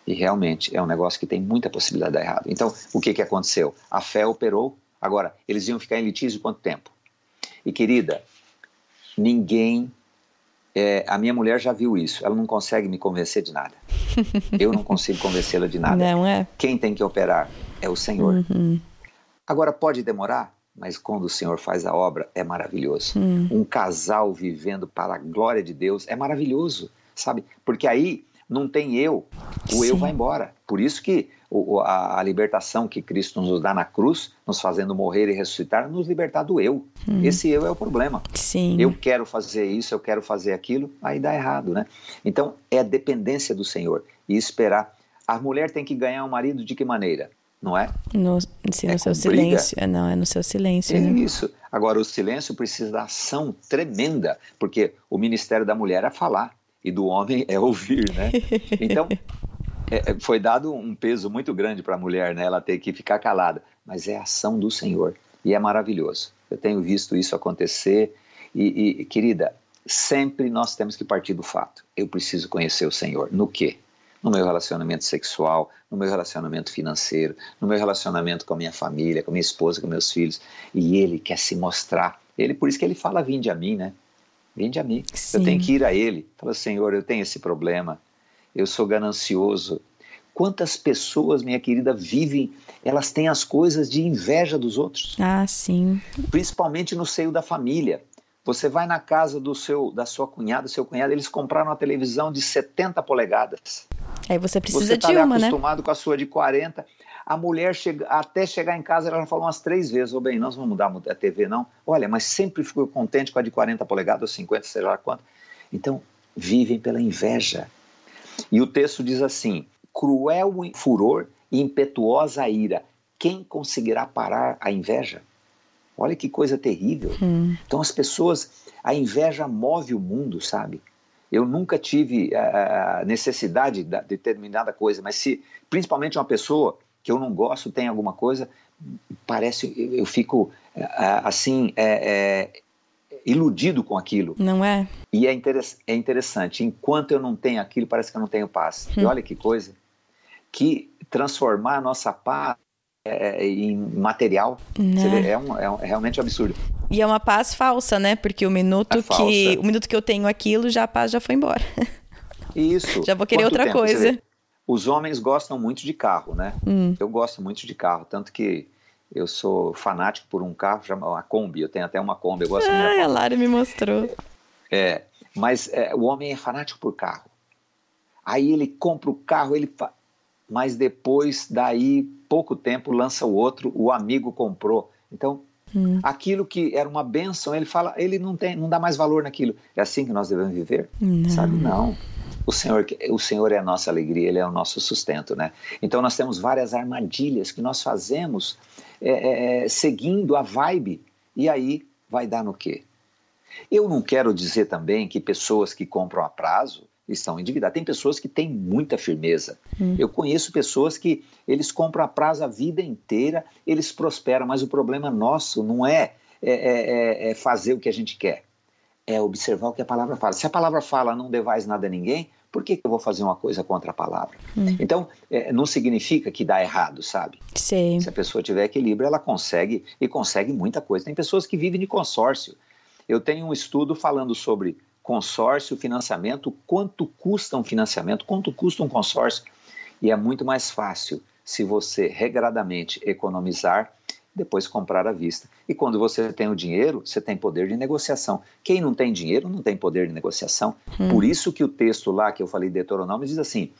e realmente é um negócio que tem muita possibilidade de dar errado. Então, o que, que aconteceu? A fé operou. Agora, eles iam ficar em litígio quanto tempo? E querida, ninguém. é, a minha mulher já viu isso. Ela não consegue me convencer de nada. Eu não consigo convencê-la de nada. Não é? Quem tem que operar é o Senhor. Uhum. Agora, pode demorar, mas quando o Senhor faz a obra, é maravilhoso. Hum. Um casal vivendo para a glória de Deus é maravilhoso, sabe? Porque aí não tem eu, o eu Sim. vai embora. Por isso que a, libertação que Cristo nos dá na cruz, nos fazendo morrer e ressuscitar, nos libertar do eu. Esse eu é o problema. Sim. Eu quero fazer isso, eu quero fazer aquilo, aí dá errado, né? Então é a dependência do Senhor e esperar. A mulher tem que ganhar o marido de que maneira? Não é? No, sim, no É seu com briga. silêncio. É, Não, é no seu silêncio. É né? isso. Agora, o silêncio precisa da ação tremenda, porque o ministério da mulher é falar e do homem é ouvir, né? Então, é, é, foi dado um peso muito grande para a mulher, né? Ela ter que ficar calada, mas é a ação do Senhor e é maravilhoso. Eu tenho visto isso acontecer e, e, querida, sempre nós temos que partir do fato. Eu preciso conhecer o Senhor. No quê? No meu relacionamento sexual, no meu relacionamento financeiro, no meu relacionamento com a minha família, com a minha esposa, com meus filhos. E Ele quer se mostrar. Ele, por isso que Ele fala: Vinde a mim, né? Vinde a mim. Sim. Eu tenho que ir a Ele. Fala, Senhor, eu tenho esse problema. Eu sou ganancioso. Quantas pessoas, minha querida, vivem, elas têm as coisas de inveja dos outros Ah, sim. principalmente no seio da família. Você vai na casa do seu, da sua cunhada, seu cunhado, eles compraram uma televisão de 70 polegadas. Aí você precisa Você está de uma, né? acostumado com a sua de 40. A mulher chega, até chegar em casa, ela já falou umas três vezes: Ô bem, nós vamos mudar a TV, não? Olha, mas sempre fico contente com a de 40 polegadas, ou 50, seja lá quanto. Então, vivem pela inveja. E o texto diz assim: cruel furor e impetuosa ira. Quem conseguirá parar a inveja? Olha que coisa terrível. Hum. Então as pessoas, a inveja move o mundo, sabe? Eu nunca tive a necessidade de determinada coisa, mas se principalmente uma pessoa que eu não gosto tem alguma coisa, parece eu fico assim é, é, iludido com aquilo. Não é? E é, interess é, interessante. Enquanto eu não tenho aquilo, parece que eu não tenho paz. Hum. E olha que coisa, que transformar a nossa paz é, em material Né? é, um, é, um, é, realmente um absurdo. E é uma paz falsa, né? Porque o minuto É que falsa. o minuto que eu tenho aquilo, já a paz já foi embora. Isso. Já vou querer Quanto outra tempo? coisa. Os homens gostam muito de carro, né? Hum. Eu gosto muito de carro, tanto que eu sou fanático por um carro uma Kombi. Eu tenho até uma Kombi. Eu gosto muito. a Lara me mostrou. É, mas é, o homem é fanático por carro. Aí ele compra o carro, ele fa... mas depois, daí, pouco tempo, lança o outro, o amigo comprou. Então, hum. aquilo que era uma benção, ele fala, ele não tem, não dá mais valor naquilo. É assim que nós devemos viver? Não. Sabe? Não. O Senhor, o Senhor é a nossa alegria, Ele é o nosso sustento, né? Então nós temos várias armadilhas que nós fazemos é, é, é seguindo a vibe e aí vai dar no quê? Eu não quero dizer também que pessoas que compram a prazo estão endividadas. Tem pessoas que têm muita firmeza. Hum. Eu conheço pessoas que eles compram a prazo a vida inteira, eles prosperam, mas o problema nosso não é, é, é, é fazer o que a gente quer, é observar o que a palavra fala. Se a palavra fala não devais nada a ninguém, por que, que eu vou fazer uma coisa contra a palavra? Hum. Então, é, não significa que dá errado, sabe? Sim. Se a pessoa tiver equilíbrio, ela consegue e consegue muita coisa. Tem pessoas que vivem de consórcio. Eu tenho um estudo falando sobre consórcio, financiamento, quanto custa um financiamento, quanto custa um consórcio. E é muito mais fácil se você regradamente economizar depois comprar à vista. E quando você tem o dinheiro, você tem poder de negociação. Quem não tem dinheiro não tem poder de negociação. Hum. Por isso que o texto lá que eu falei de Deuteronômio diz assim: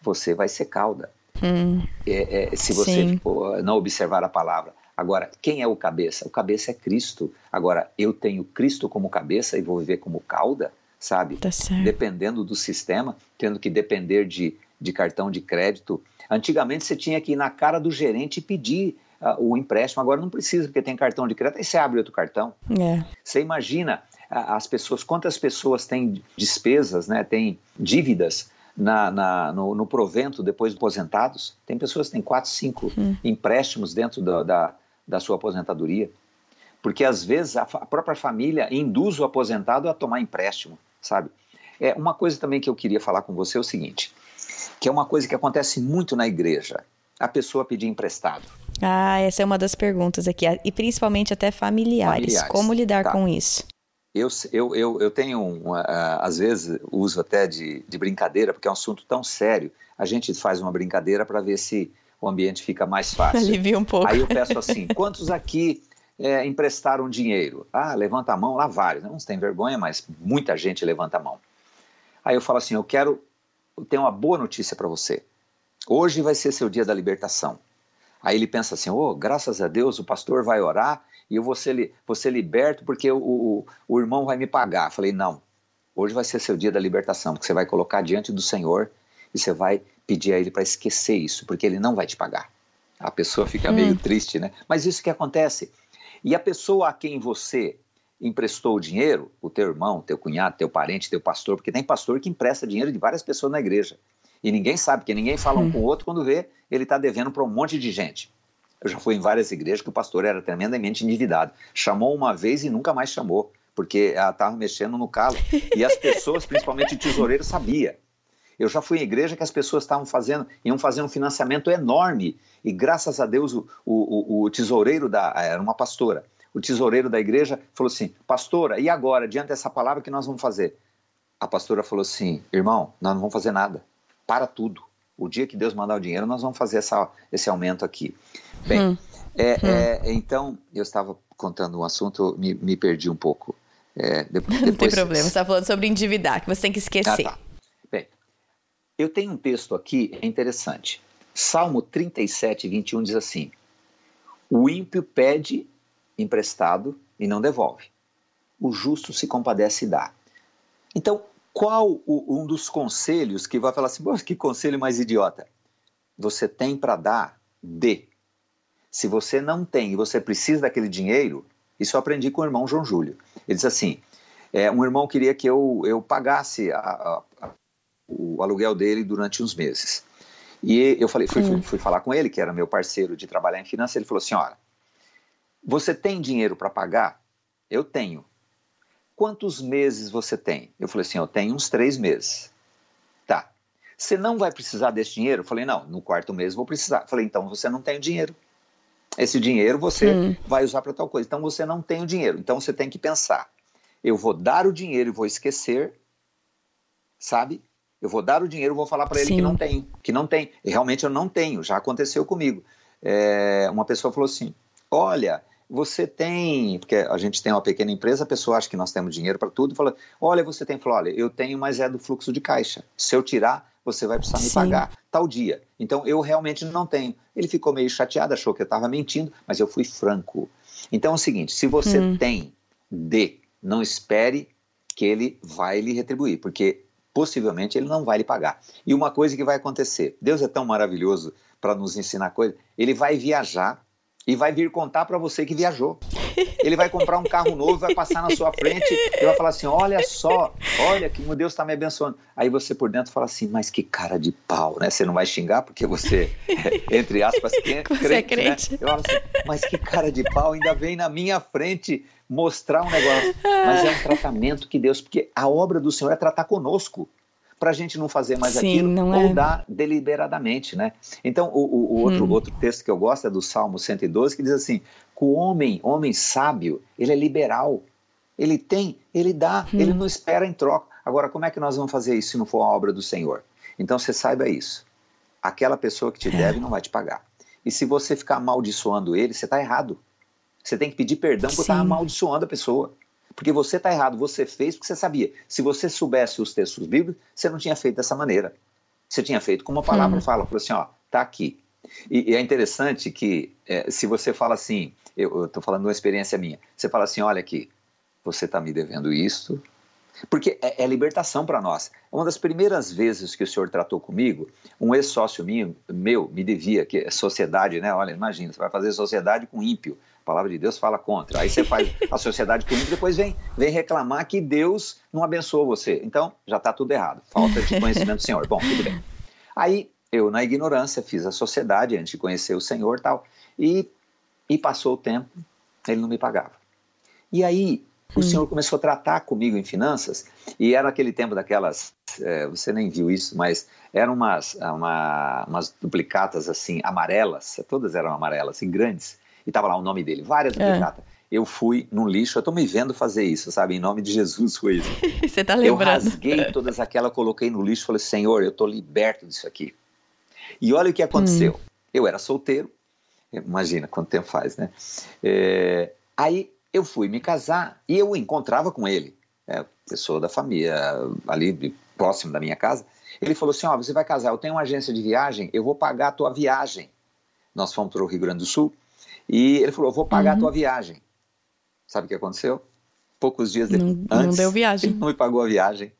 você vai ser cauda. Hum. É, é, se você não observar a palavra. Agora, quem é o cabeça? O cabeça é Cristo. Agora, eu tenho Cristo como cabeça e vou viver como cauda, sabe? Tá Dependendo do sistema, tendo que depender de, de cartão de crédito. Antigamente você tinha que ir na cara do gerente e pedir uh, o empréstimo. Agora não precisa, porque tem cartão de crédito, aí você abre outro cartão. É. Você imagina as pessoas, quantas pessoas têm despesas, né, têm dívidas na, na no, no, provento depois de aposentados? Tem pessoas que têm quatro, cinco hum. empréstimos dentro da, da, da sua aposentadoria. Porque às vezes a, a própria família induz o aposentado a tomar empréstimo, sabe? É uma coisa também que eu queria falar com você é o seguinte, que é uma coisa que acontece muito na igreja, a pessoa pedir emprestado. Ah, essa é uma das perguntas aqui, e principalmente até familiares. familiares. Como lidar tá. com isso? Eu, eu, eu, eu tenho, um, uh, às vezes, uso até de, de brincadeira, porque é um assunto tão sério. A gente faz uma brincadeira para ver se o ambiente fica mais fácil. Alivia um pouco. Aí eu peço assim: quantos aqui é, emprestaram dinheiro? Ah, levanta a mão, lá vários. Não tem vergonha, mas muita gente levanta a mão. Aí eu falo assim: eu quero, eu tenho uma boa notícia para você. Hoje vai ser seu dia da libertação. Aí ele pensa assim: oh, graças a Deus, o pastor vai orar e eu vou ser, vou ser liberto porque o, o, o irmão vai me pagar. Falei: não, hoje vai ser seu dia da libertação, porque você vai colocar diante do Senhor e você vai pedir a ele para esquecer isso, porque ele não vai te pagar. A pessoa fica meio hum. triste, né? Mas isso que acontece. E a pessoa a quem você emprestou o dinheiro, o teu irmão, teu cunhado, teu parente, teu pastor, porque tem pastor que empresta dinheiro de várias pessoas na igreja. E ninguém sabe, porque ninguém fala um com o outro quando vê ele está devendo para um monte de gente. Eu já fui em várias igrejas que o pastor era tremendamente endividado. Chamou uma vez e nunca mais chamou, porque ela estava mexendo no calo. E as pessoas, principalmente o tesoureiro, sabia. Eu já fui em igreja que as pessoas estavam fazendo, iam fazer um financiamento enorme. E graças a Deus o, o, o tesoureiro da. Era uma pastora. O tesoureiro da igreja falou assim: Pastora, e agora, diante dessa palavra, que nós vamos fazer? A pastora falou assim: Irmão, nós não vamos fazer nada para tudo. O dia que Deus mandar o dinheiro, nós vamos fazer essa, esse aumento aqui. Bem, hum. É, hum. É, então, eu estava contando um assunto, me, me perdi um pouco. É, depois, Não tem problema, você está falando sobre endividar, que você tem que esquecer. Ah, tá. Bem, eu tenho um texto aqui, é interessante. Salmo 37, 21 diz assim: O ímpio pede emprestado e não devolve. O justo se compadece e dá. Então, qual o, um dos conselhos que vai falar assim, que conselho mais idiota? Você tem para dar, dê. Se você não tem e você precisa daquele dinheiro, isso eu aprendi com o irmão João Júlio. Ele diz assim, é, um irmão queria que eu, eu pagasse a, a, o aluguel dele durante uns meses. E eu falei, fui, fui, fui, falar com ele, que era meu parceiro de trabalhar em finanças, ele falou assim, olha, você tem dinheiro para pagar? Eu tenho quantos meses você tem? Eu falei assim, eu tenho uns três meses. Tá. Você não vai precisar desse dinheiro? Eu falei, não, no quarto mês vou precisar. Eu falei, então você não tem o dinheiro. Esse dinheiro você hum. vai usar para tal coisa. Então você não tem o dinheiro. Então você tem que pensar. Eu vou dar o dinheiro e vou esquecer, sabe? Eu vou dar o dinheiro e vou falar para ele Sim. que não tem, que não tem. E realmente eu não tenho. Já aconteceu comigo. É, uma pessoa falou assim: Olha, você tem, porque a gente tem uma pequena empresa, a pessoa acha que nós temos dinheiro para tudo, fala, olha, você tem, fala, olha, eu tenho, mas é do fluxo de caixa. Se eu tirar, você vai precisar me Sim. pagar tal dia. Então eu realmente não tenho. Ele ficou meio chateado, achou que eu estava mentindo, mas eu fui franco. Então é o seguinte: se você hum. tem, dê. Não espere que ele vai lhe retribuir, porque possivelmente ele não vai lhe pagar. E uma coisa que vai acontecer: Deus é tão maravilhoso para nos ensinar coisas, ele vai viajar e vai vir contar para você que viajou. Ele vai comprar um carro novo, vai passar na sua frente e vai falar assim: Olha só, olha que Deus está me abençoando. Aí você por dentro fala assim: Mas que cara de pau, né? Você não vai xingar porque você, entre aspas, crente, você é crente. Né? Eu falo assim: Mas que cara de pau, ainda vem na minha frente mostrar um negócio. Mas é um tratamento que Deus, porque a obra do Senhor é tratar conosco para a gente não fazer mais Sim, aquilo ou é. dar deliberadamente, né? Então, o, o, o outro, hum. outro texto que eu gosto é do Salmo 112, que diz assim, que o homem, homem sábio, ele é liberal, ele tem, ele dá, hum. ele não espera em troca. Agora, como é que nós vamos fazer isso se não for a obra do Senhor? Então, você saiba isso. Aquela pessoa que te é. deve não vai te pagar. E se você ficar amaldiçoando ele, você está errado. Você tem que pedir perdão por estar amaldiçoando a pessoa. Porque você está errado, você fez porque você sabia. Se você soubesse os textos bíblicos, você não tinha feito dessa maneira. Você tinha feito como a palavra hum. fala, falou assim, ó, tá aqui. E, e é interessante que é, se você fala assim, eu estou falando de uma experiência minha, você fala assim, olha aqui, você está me devendo isso, porque é, é libertação para nós. Uma das primeiras vezes que o senhor tratou comigo, um ex-sócio meu, meu me devia, que é sociedade, né? Olha, imagina, você vai fazer sociedade com ímpio palavra de Deus fala contra. Aí você faz a sociedade comigo, depois vem, vem reclamar que Deus não abençoou você. Então, já está tudo errado. Falta de conhecimento do Senhor. Bom, tudo bem. Aí, eu, na ignorância, fiz a sociedade antes de conhecer o Senhor tal. E, e passou o tempo, ele não me pagava. E aí, o hum. Senhor começou a tratar comigo em finanças, e era aquele tempo daquelas, é, você nem viu isso, mas eram umas, uma, umas duplicatas assim, amarelas, todas eram amarelas, assim, grandes, e tava lá o nome dele, várias é. duplicatas. Eu fui no lixo, eu tô me vendo fazer isso, sabe? Em nome de Jesus foi isso. Você tá lembrando. Eu rasguei todas aquelas, coloquei no lixo e falei, Senhor, eu tô liberto disso aqui. E olha o que aconteceu. Hum. Eu era solteiro, imagina quanto tempo faz, né? É, aí eu fui me casar e eu encontrava com ele, é, pessoa da família, ali próximo da minha casa. Ele falou assim: Ó, oh, você vai casar, eu tenho uma agência de viagem, eu vou pagar a tua viagem. Nós fomos para o Rio Grande do Sul e ele falou: vou pagar uhum. a tua viagem. Sabe o que aconteceu? Poucos dias depois. Não, antes, não deu viagem. Ele não me pagou a viagem.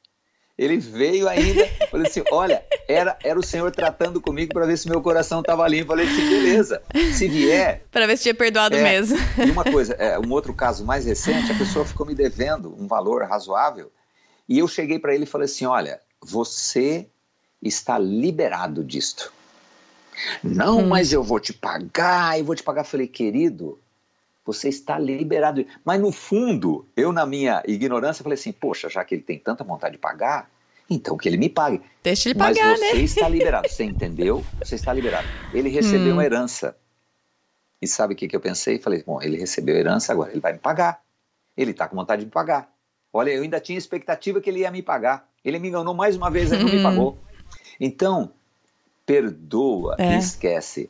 Ele veio ainda, falei assim: olha, era, era o Senhor tratando comigo para ver se meu coração estava limpo. Falei assim: beleza, se vier. para ver se tinha perdoado é, mesmo. E uma coisa, é, um outro caso mais recente, a pessoa ficou me devendo um valor razoável. E eu cheguei para ele e falei assim: olha, você está liberado disto. Não, hum. mas eu vou te pagar, eu vou te pagar. falei, querido, você está liberado. Mas no fundo, eu na minha ignorância falei assim, poxa, já que ele tem tanta vontade de pagar, então que ele me pague. Deixa ele pagar, Mas você né? está liberado, você entendeu? Você está liberado. Ele recebeu hum. uma herança. E sabe o que, que eu pensei? Falei, bom, ele recebeu a herança, agora ele vai me pagar. Ele está com vontade de me pagar. Olha, eu ainda tinha expectativa que ele ia me pagar. Ele me enganou mais uma vez, ele não me pagou. Então, perdoa é. e esquece.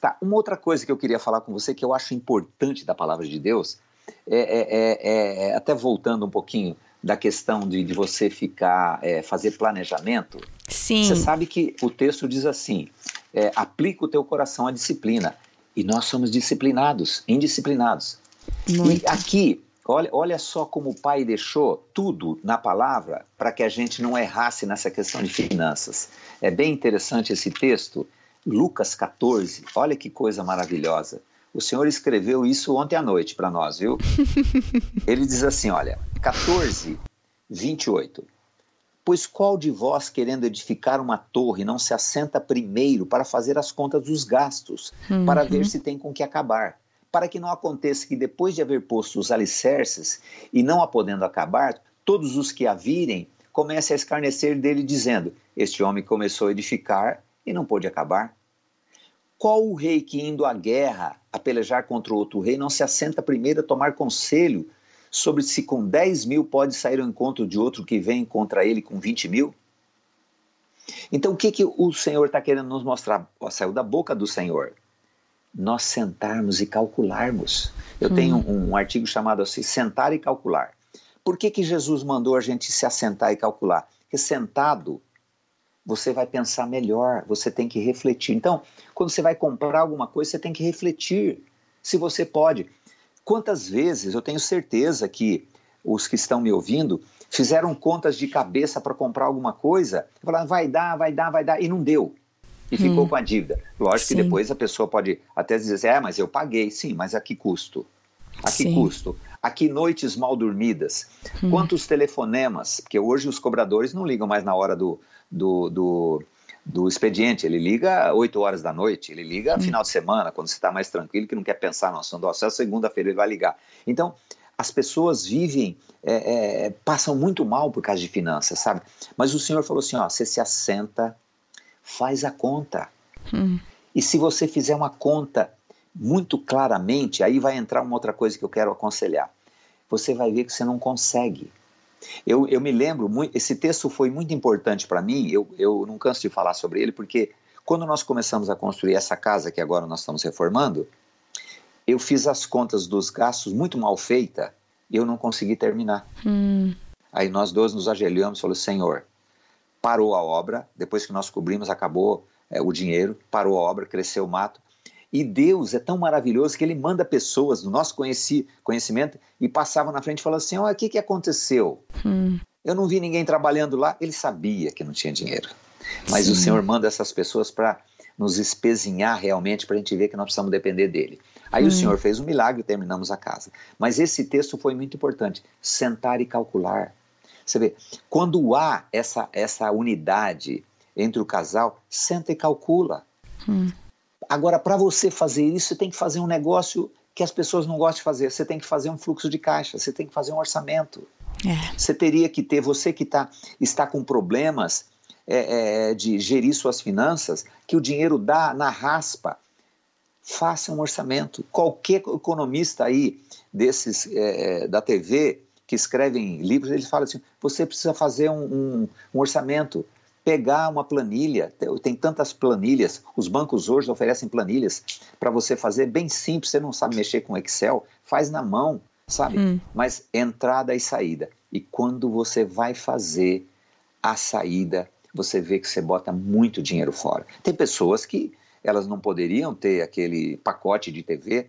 Tá, uma outra coisa que eu queria falar com você que eu acho importante da palavra de Deus é, é, é, é até voltando um pouquinho da questão de, de você ficar é, fazer planejamento. Sim. Você sabe que o texto diz assim: é, aplica o teu coração à disciplina. E nós somos disciplinados, indisciplinados. Muito. E aqui Olha, olha só como o pai deixou tudo na palavra para que a gente não errasse nessa questão de finanças. É bem interessante esse texto, Lucas 14. Olha que coisa maravilhosa. O Senhor escreveu isso ontem à noite para nós, viu? Ele diz assim: olha, 14, 28. Pois qual de vós, querendo edificar uma torre, não se assenta primeiro para fazer as contas dos gastos, uhum. para ver se tem com que acabar? Para que não aconteça que depois de haver posto os alicerces e não a podendo acabar, todos os que a virem comecem a escarnecer dele, dizendo: Este homem começou a edificar e não pôde acabar. Qual o rei que, indo à guerra a pelejar contra outro rei, não se assenta primeiro a tomar conselho sobre se com 10 mil pode sair ao encontro de outro que vem contra ele com 20 mil? Então, o que, que o Senhor está querendo nos mostrar? Saiu da boca do Senhor nós sentarmos e calcularmos. Eu hum. tenho um, um, artigo chamado assim, Sentar e Calcular. Por que, que Jesus mandou a gente se assentar e calcular? Porque sentado, você vai pensar melhor, você tem que refletir. Então, quando você vai comprar alguma coisa, você tem que refletir se você pode. Quantas vezes eu tenho certeza que os que estão me ouvindo fizeram contas de cabeça para comprar alguma coisa, falaram, vai dar, vai dar, vai dar, e não deu. E hum. ficou com a dívida. Lógico Sim. que depois a pessoa pode até dizer, assim, é, mas eu paguei. Sim, mas a que custo? A que Sim. custo? A que noites mal dormidas? Hum. Quantos telefonemas? Porque hoje os cobradores não ligam mais na hora do, do, do, do expediente, ele liga 8 horas da noite, ele liga hum. final de semana, quando você está mais tranquilo, que não quer pensar no assunto, ó, só segunda-feira ele vai ligar. Então, as pessoas vivem, é, é, passam muito mal por causa de finanças, sabe? Mas o Senhor falou assim: ó, você se assenta, faz a conta. Hum. E se você fizer uma conta muito claramente, aí vai entrar uma outra coisa que eu quero aconselhar. Você vai ver que você não consegue. Eu, eu me lembro, muito, esse texto foi muito importante para mim, eu, eu não canso de falar sobre ele, porque quando nós começamos a construir essa casa que agora nós estamos reformando, eu fiz as contas dos gastos muito mal feita e eu não consegui terminar. Hum. Aí nós dois nos ajoelhamos e falamos, Senhor, parou a obra, depois que nós cobrimos, acabou é, o dinheiro, parou a obra, cresceu o mato, e Deus é tão maravilhoso que ele manda pessoas do nosso conheci, conhecimento e passavam na frente e falavam assim: o que, que aconteceu? Hum. Eu não vi ninguém trabalhando lá. Ele sabia que não tinha dinheiro. Mas Sim. o Senhor manda essas pessoas para nos espezinhar realmente, para a gente ver que nós precisamos depender dele. Aí hum. o Senhor fez um milagre e terminamos a casa. Mas esse texto foi muito importante: sentar e calcular. Você vê, quando há essa, essa unidade entre o casal, senta e calcula. Hum. Agora, para você fazer isso, você tem que fazer um negócio que as pessoas não gostam de fazer. Você tem que fazer um fluxo de caixa, você tem que fazer um orçamento. É. Você teria que ter, você que tá, está com problemas é, é, de gerir suas finanças, que o dinheiro dá na raspa. Faça um orçamento. Qualquer economista aí desses é, é, da TV que escrevem livros, eles falam assim: você precisa fazer um, um, um orçamento pegar uma planilha, tem tantas planilhas, os bancos hoje oferecem planilhas para você fazer bem simples, você não sabe mexer com Excel, faz na mão, sabe? Hum. Mas entrada e saída. E quando você vai fazer a saída, você vê que você bota muito dinheiro fora. Tem pessoas que elas não poderiam ter aquele pacote de TV.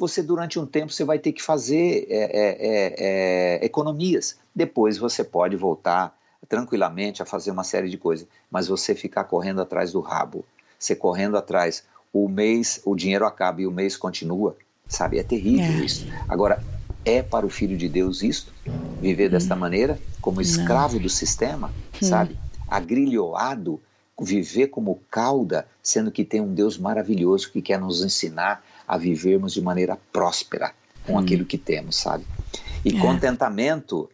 Você, durante um tempo, você vai ter que fazer é, é, é, é economias. Depois você pode voltar tranquilamente a fazer uma série de coisas, mas você ficar correndo atrás do rabo, você correndo atrás, o mês, o dinheiro acaba e o mês continua, sabe? É terrível é. isso. Agora, é para o filho de Deus isto? Viver hum. desta maneira, como escravo Não. do sistema, hum. sabe? Agrilhoado, viver como cauda, sendo que tem um Deus maravilhoso que quer nos ensinar a vivermos de maneira próspera com hum. aquilo que temos, sabe? E é. contentamento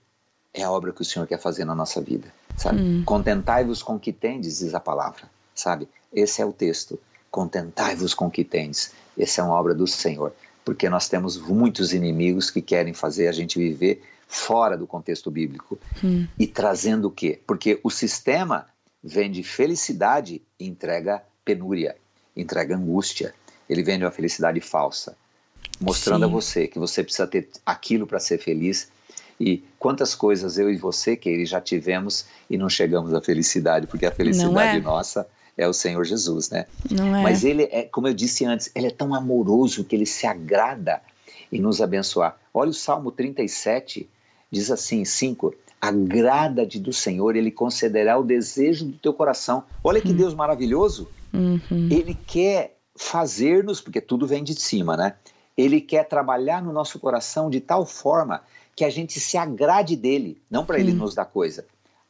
é a obra que o Senhor quer fazer na nossa vida, sabe? Hum. Contentai-vos com o que tendes, diz a palavra, sabe? Esse é o texto. Contentai-vos com o que tendes. Essa é uma obra do Senhor, porque nós temos muitos inimigos que querem fazer a gente viver fora do contexto bíblico hum. e trazendo o quê? Porque o sistema vende felicidade e entrega penúria, entrega angústia. Ele vende uma felicidade falsa, mostrando Sim. a você que você precisa ter aquilo para ser feliz e quantas coisas eu e você, que já tivemos e não chegamos à felicidade, porque a felicidade é. nossa é o Senhor Jesus, né? Não é. Mas ele é, como eu disse antes, ele é tão amoroso que ele se agrada em nos abençoar. Olha o Salmo 37, diz assim, 5, agrada-te do Senhor, ele concederá o desejo do teu coração. Olha que hum. Deus maravilhoso. Uhum. Ele quer fazer-nos, porque tudo vem de cima, né? Ele quer trabalhar no nosso coração de tal forma que a gente se agrade dele, não para ele nos dar coisa.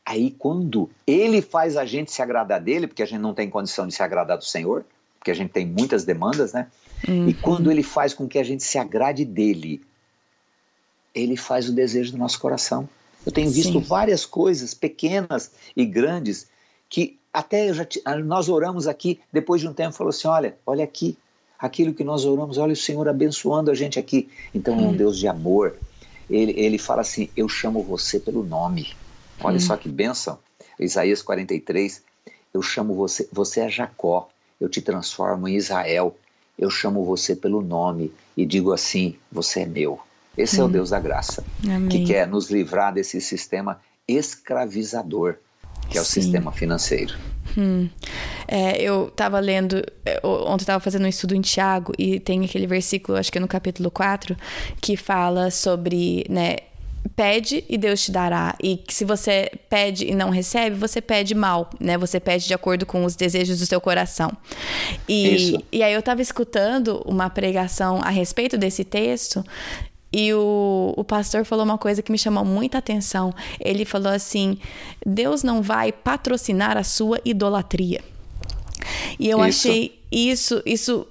Aí quando ele faz a gente se agradar dele, porque a gente não tem condição de se agradar do Senhor, porque a gente tem muitas demandas, né? Uhum. E quando ele faz com que a gente se agrade dele, ele faz o desejo do nosso coração. Eu tenho visto Sim. várias coisas pequenas e grandes que até já, nós oramos aqui, depois de um tempo falou assim, olha, olha aqui, aquilo que nós oramos, olha o Senhor abençoando a gente aqui. Então é um hum. Deus de amor, ele, ele fala assim: Eu chamo você pelo nome. Olha hum. só que bênção. Isaías 43, eu chamo você, você é Jacó, eu te transformo em Israel, eu chamo você pelo nome e digo assim: você é meu. Esse hum. é o hum. Deus da graça, Amém. que quer nos livrar desse sistema escravizador, que é o Sim. sistema financeiro. Hum. É, eu estava lendo, é, ontem estava fazendo um estudo em Tiago e tem aquele versículo, acho que é no capítulo 4, que fala sobre, né, pede e Deus te dará. E se você pede e não recebe, você pede mal, né? Você pede de acordo com os desejos do seu coração. E, e aí eu estava escutando uma pregação a respeito desse texto. E o, o pastor falou uma coisa que me chamou muita atenção. Ele falou assim: Deus não vai patrocinar a sua idolatria. E eu isso. achei isso, isso,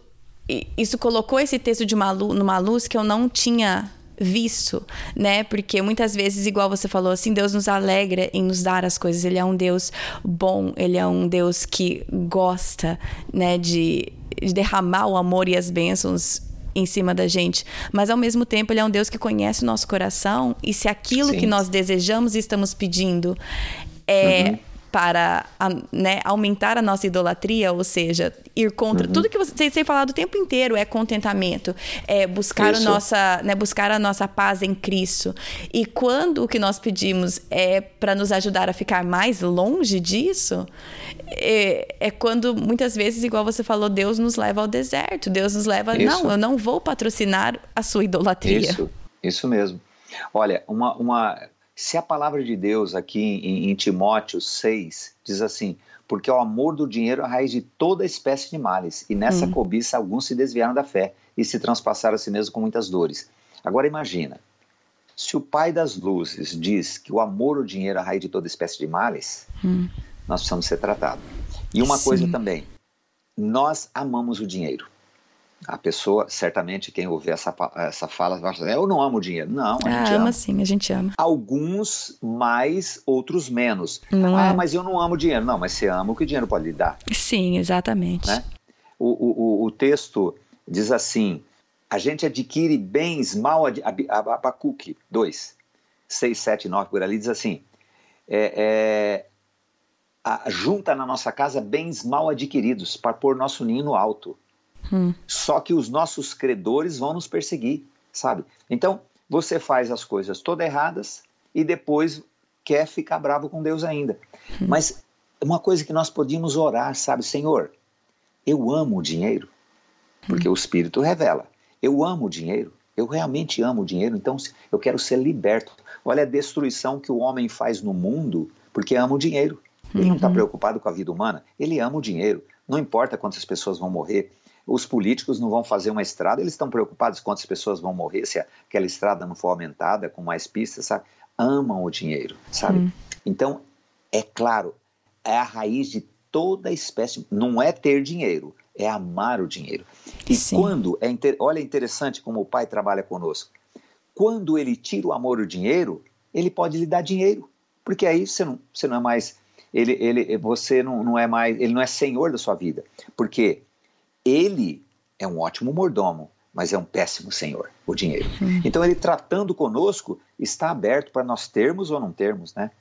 isso colocou esse texto de uma, numa luz que eu não tinha visto, né? Porque muitas vezes, igual você falou, assim, Deus nos alegra em nos dar as coisas. Ele é um Deus bom, ele é um Deus que gosta, né, de, de derramar o amor e as bênçãos em cima da gente, mas ao mesmo tempo ele é um Deus que conhece o nosso coração e se aquilo Sim. que nós desejamos e estamos pedindo é uhum para né, aumentar a nossa idolatria, ou seja, ir contra uhum. tudo que você tem falado o tempo inteiro é contentamento, é buscar a nossa, né, buscar a nossa paz em Cristo. E quando o que nós pedimos é para nos ajudar a ficar mais longe disso, é, é, quando muitas vezes, igual você falou, Deus nos leva ao deserto, Deus nos leva, isso. não, eu não vou patrocinar a sua idolatria. Isso, isso mesmo. Olha, uma, uma se a palavra de Deus aqui em, em Timóteo 6 diz assim: porque o amor do dinheiro é a raiz de toda espécie de males, e nessa hum. cobiça alguns se desviaram da fé e se transpassaram a si mesmos com muitas dores. Agora imagina, se o Pai das Luzes diz que o amor ao dinheiro é a raiz de toda espécie de males, hum. nós precisamos ser tratados. E uma Sim. coisa também, nós amamos o dinheiro. A pessoa, certamente, quem ouvir essa, essa fala, vai falar, eu não amo dinheiro. Não, a ah, gente ama. ama sim, a gente ama. Alguns mais, outros menos. Não ah, é. mas eu não amo dinheiro. Não, mas você ama o que o dinheiro pode lhe dar. Sim, exatamente. Né? O, o, o texto diz assim, a gente adquire bens mal... Abacuque 2, 6, 7, 9, por ali, diz assim, é, é, a, junta na nossa casa bens mal adquiridos para pôr nosso ninho no alto. Hum. Só que os nossos credores vão nos perseguir, sabe? Então, você faz as coisas todas erradas e depois quer ficar bravo com Deus ainda. Hum. Mas uma coisa que nós podíamos orar, sabe? Senhor, eu amo o dinheiro, porque hum. o Espírito revela. Eu amo o dinheiro, eu realmente amo o dinheiro, então eu quero ser liberto. Olha a destruição que o homem faz no mundo porque ama o dinheiro. Ele não está uhum. preocupado com a vida humana, ele ama o dinheiro. Não importa quantas pessoas vão morrer, os políticos não vão fazer uma estrada, eles estão preocupados quantas pessoas vão morrer se aquela estrada não for aumentada com mais pistas, sabe? Amam o dinheiro, sabe? Hum. Então, é claro, é a raiz de toda espécie, não é ter dinheiro, é amar o dinheiro. E Sim. quando, é inter... olha interessante como o pai trabalha conosco, quando ele tira o amor o dinheiro, ele pode lhe dar dinheiro, porque aí você não, você não é mais, ele, ele, você não, não é mais, ele não é senhor da sua vida, porque ele é um ótimo mordomo, mas é um péssimo senhor, o dinheiro. Então ele tratando conosco está aberto para nós termos ou não termos, né?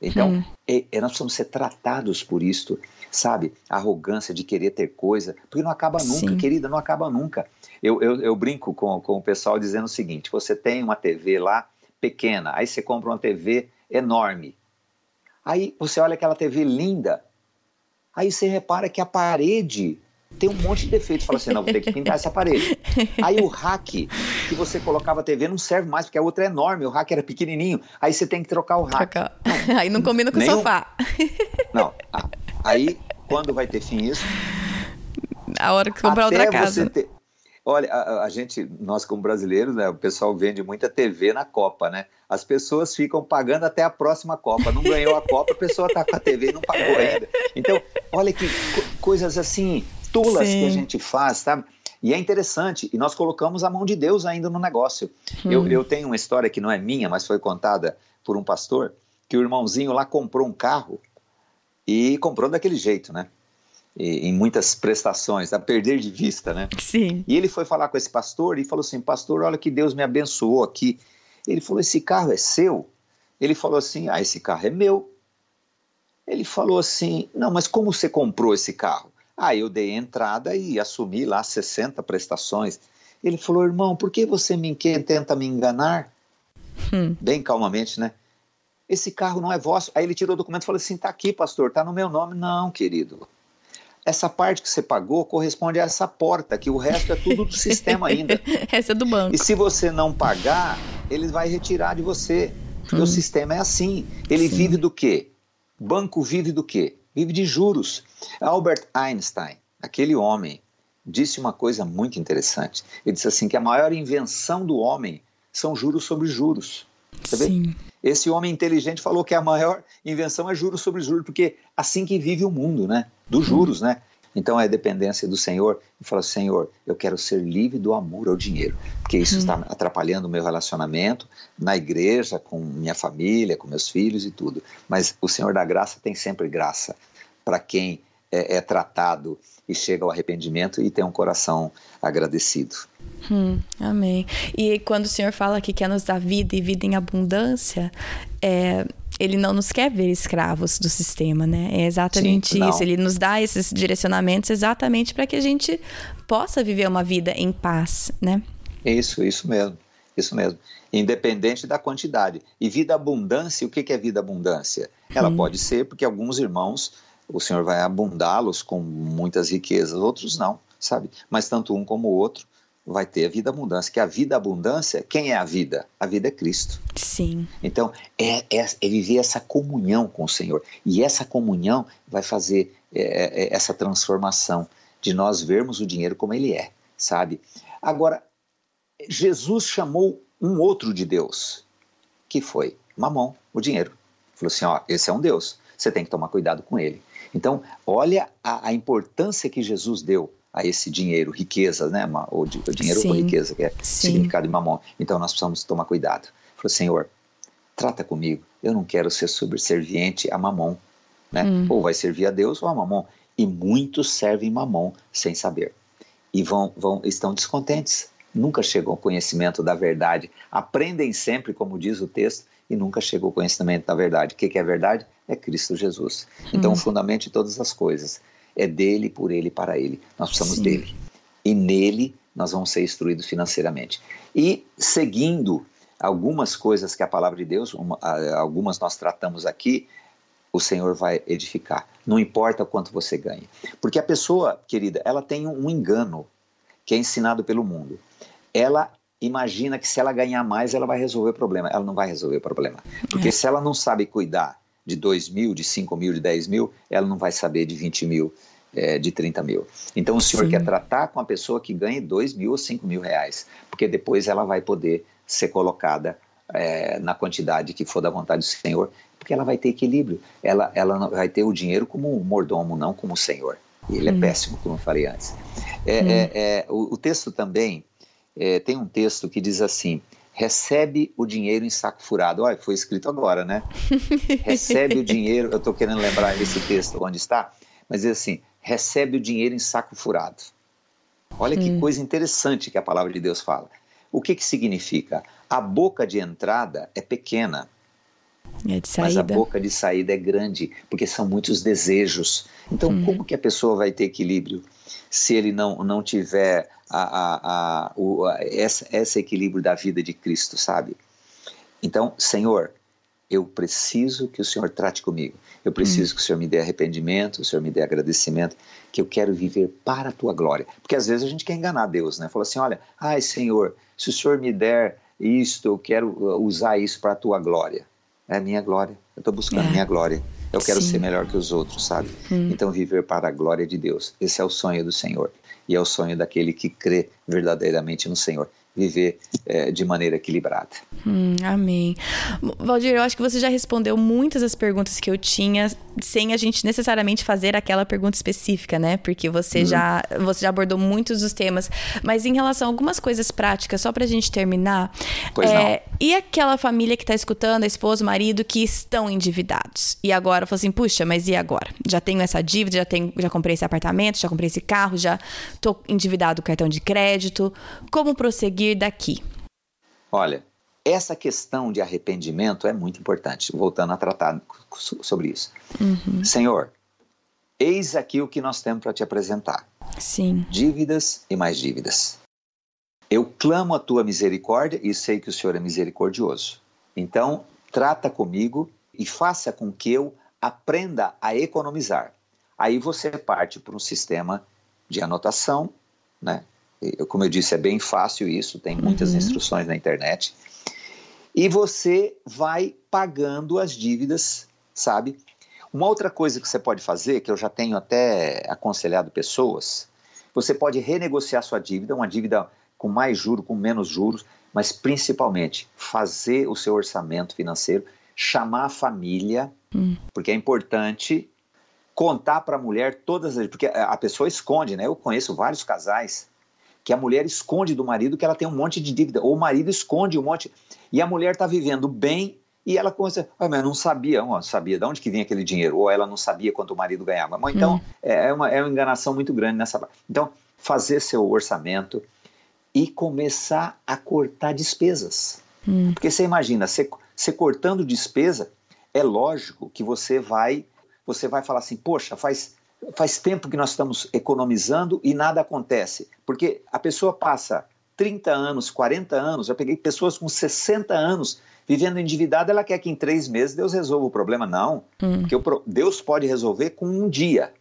Então, é, é, nós precisamos ser tratados por isto, sabe? A arrogância de querer ter coisa, porque não acaba nunca, Sim. querida, não acaba nunca. Eu, eu, eu, brinco com, com o pessoal dizendo o seguinte: você tem uma TV lá pequena, aí você compra uma TV enorme. Aí você olha aquela TV linda, aí você repara que a parede tem um monte de defeitos. Fala assim, não, vou ter que pintar essa parede. Aí o rack que você colocava a TV não serve mais, porque a outra é enorme, o rack era pequenininho. Aí você tem que trocar o rack. Não, aí não combina com o sofá. Não, aí quando vai ter fim isso? A hora que comprar outra casa. Ter... Olha, a, a, gente, nós como brasileiros, né, o pessoal vende muita TV na Copa, né? As pessoas ficam pagando até a próxima Copa. Não ganhou a Copa, a pessoa está com a TV e não pagou ainda. Então, olha que co coisas assim, tolas Sim. que a gente faz, sabe? E é interessante, e nós colocamos a mão de Deus ainda no negócio. Hum. Eu, eu tenho uma história que não é minha, mas foi contada por um pastor, que o irmãozinho lá comprou um carro e comprou daquele jeito, né? E, em muitas prestações, a perder de vista, né? Sim. E ele foi falar com esse pastor e falou assim: Pastor, olha que Deus me abençoou aqui. Ele falou: Esse carro é seu? Ele falou assim: Ah, esse carro é meu. Ele falou assim: Não, mas como você comprou esse carro? Aí eu dei entrada e assumi lá 60 prestações. Ele falou, irmão, por que você me tenta me enganar? Hum. Bem calmamente, né? esse carro não é vosso. Aí ele tirou o documento e falou assim: tá aqui, pastor, tá no meu nome. Não, querido. Essa parte que você pagou corresponde a essa porta, que o resto é tudo do sistema ainda. essa é do banco. E se você não pagar, ele vai retirar de você. Porque hum. o sistema é assim. Ele Sim. vive do quê? Banco vive do quê? Vive de juros. Albert Einstein, aquele homem, disse uma coisa muito interessante. Ele disse assim que a maior invenção do homem são juros sobre juros. Você Sim. Esse homem inteligente falou que a maior invenção é juros sobre juros, porque assim que vive o mundo, né? Dos juros, né? Então é dependência do Senhor e fala: Senhor, eu quero ser livre do amor ao dinheiro, porque isso está hum. atrapalhando o meu relacionamento na igreja, com minha família, com meus filhos e tudo. Mas o Senhor da graça tem sempre graça para quem é, é tratado e chega ao arrependimento e tem um coração agradecido. Hum, amém. E quando o Senhor fala que quer nos dar vida e vida em abundância, é, ele não nos quer ver escravos do sistema, né? É exatamente Sim, isso. Ele nos dá esses direcionamentos exatamente para que a gente possa viver uma vida em paz, né? Isso, isso mesmo. Isso mesmo. Independente da quantidade. E vida abundância, o que é vida abundância? Ela hum. pode ser porque alguns irmãos, o Senhor vai abundá-los com muitas riquezas, outros não, sabe? Mas tanto um como o outro vai ter a vida abundância. Que a vida abundância, quem é a vida? A vida é Cristo. Sim. Então, é, é, é viver essa comunhão com o Senhor. E essa comunhão vai fazer é, é, é, essa transformação de nós vermos o dinheiro como ele é, sabe? Agora, Jesus chamou um outro de Deus, que foi Mamon, o dinheiro. Falou assim: ó, esse é um Deus, você tem que tomar cuidado com ele. Então, olha a, a importância que Jesus deu a esse dinheiro, riqueza, né? O, dinheiro Sim. ou riqueza, que é Sim. significado de mamon. Então nós precisamos tomar cuidado. Falou, Senhor, trata comigo. Eu não quero ser subserviente a mamon, né? Hum. Ou vai servir a Deus ou a mamon. E muitos servem mamon sem saber. E vão, vão estão descontentes. Nunca chegam ao conhecimento da verdade. Aprendem sempre, como diz o texto, e nunca chegou ao conhecimento da verdade. O que é verdade? É Cristo Jesus. Então, hum. o fundamento de todas as coisas é dele, por ele e para ele. Nós precisamos Sim. dele. E nele nós vamos ser instruídos financeiramente. E seguindo algumas coisas que a palavra de Deus, uma, algumas nós tratamos aqui, o Senhor vai edificar. Não importa quanto você ganhe. Porque a pessoa, querida, ela tem um engano que é ensinado pelo mundo. Ela imagina que se ela ganhar mais, ela vai resolver o problema. Ela não vai resolver o problema. Porque é. se ela não sabe cuidar de 2 mil, de 5 mil, de 10 mil, ela não vai saber de 20 mil, é, de 30 mil. Então o senhor Sim. quer tratar com a pessoa que ganhe 2 mil ou 5 mil reais, porque depois ela vai poder ser colocada é, na quantidade que for da vontade do Senhor, porque ela vai ter equilíbrio. Ela, ela vai ter o dinheiro como mordomo, não como Senhor. E ele hum. é péssimo, como eu falei antes. É, hum. é, é o, o, texto também é, tem um texto que diz assim: recebe o dinheiro em saco furado. Olha, foi escrito agora, né? recebe o dinheiro, eu estou querendo lembrar esse texto onde está, mas diz assim: recebe o dinheiro em saco furado. Olha que hum. coisa interessante que a palavra de Deus fala. O que, que significa? A boca de entrada é pequena, é mas a boca de saída é grande, porque são muitos desejos. Então, hum. como que a pessoa vai ter equilíbrio se ele não, não tiver a, a, a, o, a, essa, esse equilíbrio da vida de Cristo, sabe? Então, Senhor, eu preciso que o Senhor trate comigo. Eu preciso hum. que o Senhor me dê arrependimento, o Senhor me dê agradecimento, que eu quero viver para a tua glória. Porque às vezes a gente quer enganar Deus, né? Fala assim: olha, ai Senhor, se o Senhor me der isto, eu quero uh, usar isso para a tua glória. É a minha glória. Eu estou buscando a é. minha glória. Eu quero Sim. ser melhor que os outros, sabe? Hum. Então, viver para a glória de Deus. Esse é o sonho do Senhor. E é o sonho daquele que crê verdadeiramente no Senhor viver é, de maneira equilibrada. Hum, amém. Valdir, eu acho que você já respondeu muitas das perguntas que eu tinha, sem a gente necessariamente fazer aquela pergunta específica, né? Porque você, hum. já, você já abordou muitos dos temas. Mas em relação a algumas coisas práticas, só pra gente terminar. Pois é, não. E aquela família que tá escutando, a esposa, o marido, que estão endividados. E agora, falou assim, puxa, mas e agora? Já tenho essa dívida, já, tenho, já comprei esse apartamento, já comprei esse carro, já tô endividado com cartão de crédito. Como prosseguir seguir daqui? Olha, essa questão de arrependimento é muito importante, voltando a tratar sobre isso. Uhum. Senhor, eis aqui o que nós temos para te apresentar: Sim. dívidas e mais dívidas. Eu clamo a tua misericórdia e sei que o Senhor é misericordioso. Então, trata comigo e faça com que eu aprenda a economizar. Aí você parte para um sistema de anotação, né? Eu, como eu disse, é bem fácil isso, tem muitas uhum. instruções na internet. E você vai pagando as dívidas, sabe? Uma outra coisa que você pode fazer, que eu já tenho até aconselhado pessoas, você pode renegociar sua dívida, uma dívida com mais juros, com menos juros, mas principalmente fazer o seu orçamento financeiro, chamar a família, hum. porque é importante contar para a mulher todas as. Porque a pessoa esconde, né? Eu conheço vários casais que a mulher esconde do marido que ela tem um monte de dívida, ou o marido esconde um monte. E a mulher está vivendo bem e ela começa, ah, mas eu não sabia, não sabia de onde que vinha aquele dinheiro, ou ela não sabia quanto o marido ganhava. Então, hum. é, uma, é uma enganação muito grande nessa parte. Então, fazer seu orçamento e começar a cortar despesas. Hum. Porque você imagina, você, você cortando despesa, é lógico que você vai, você vai falar assim, poxa, faz, faz tempo que nós estamos economizando e nada acontece. Porque a pessoa passa 30 anos, 40 anos, eu peguei pessoas com 60 anos vivendo endividada, ela quer que em três meses Deus resolva o problema. Não, hum. porque Deus pode resolver com um dia,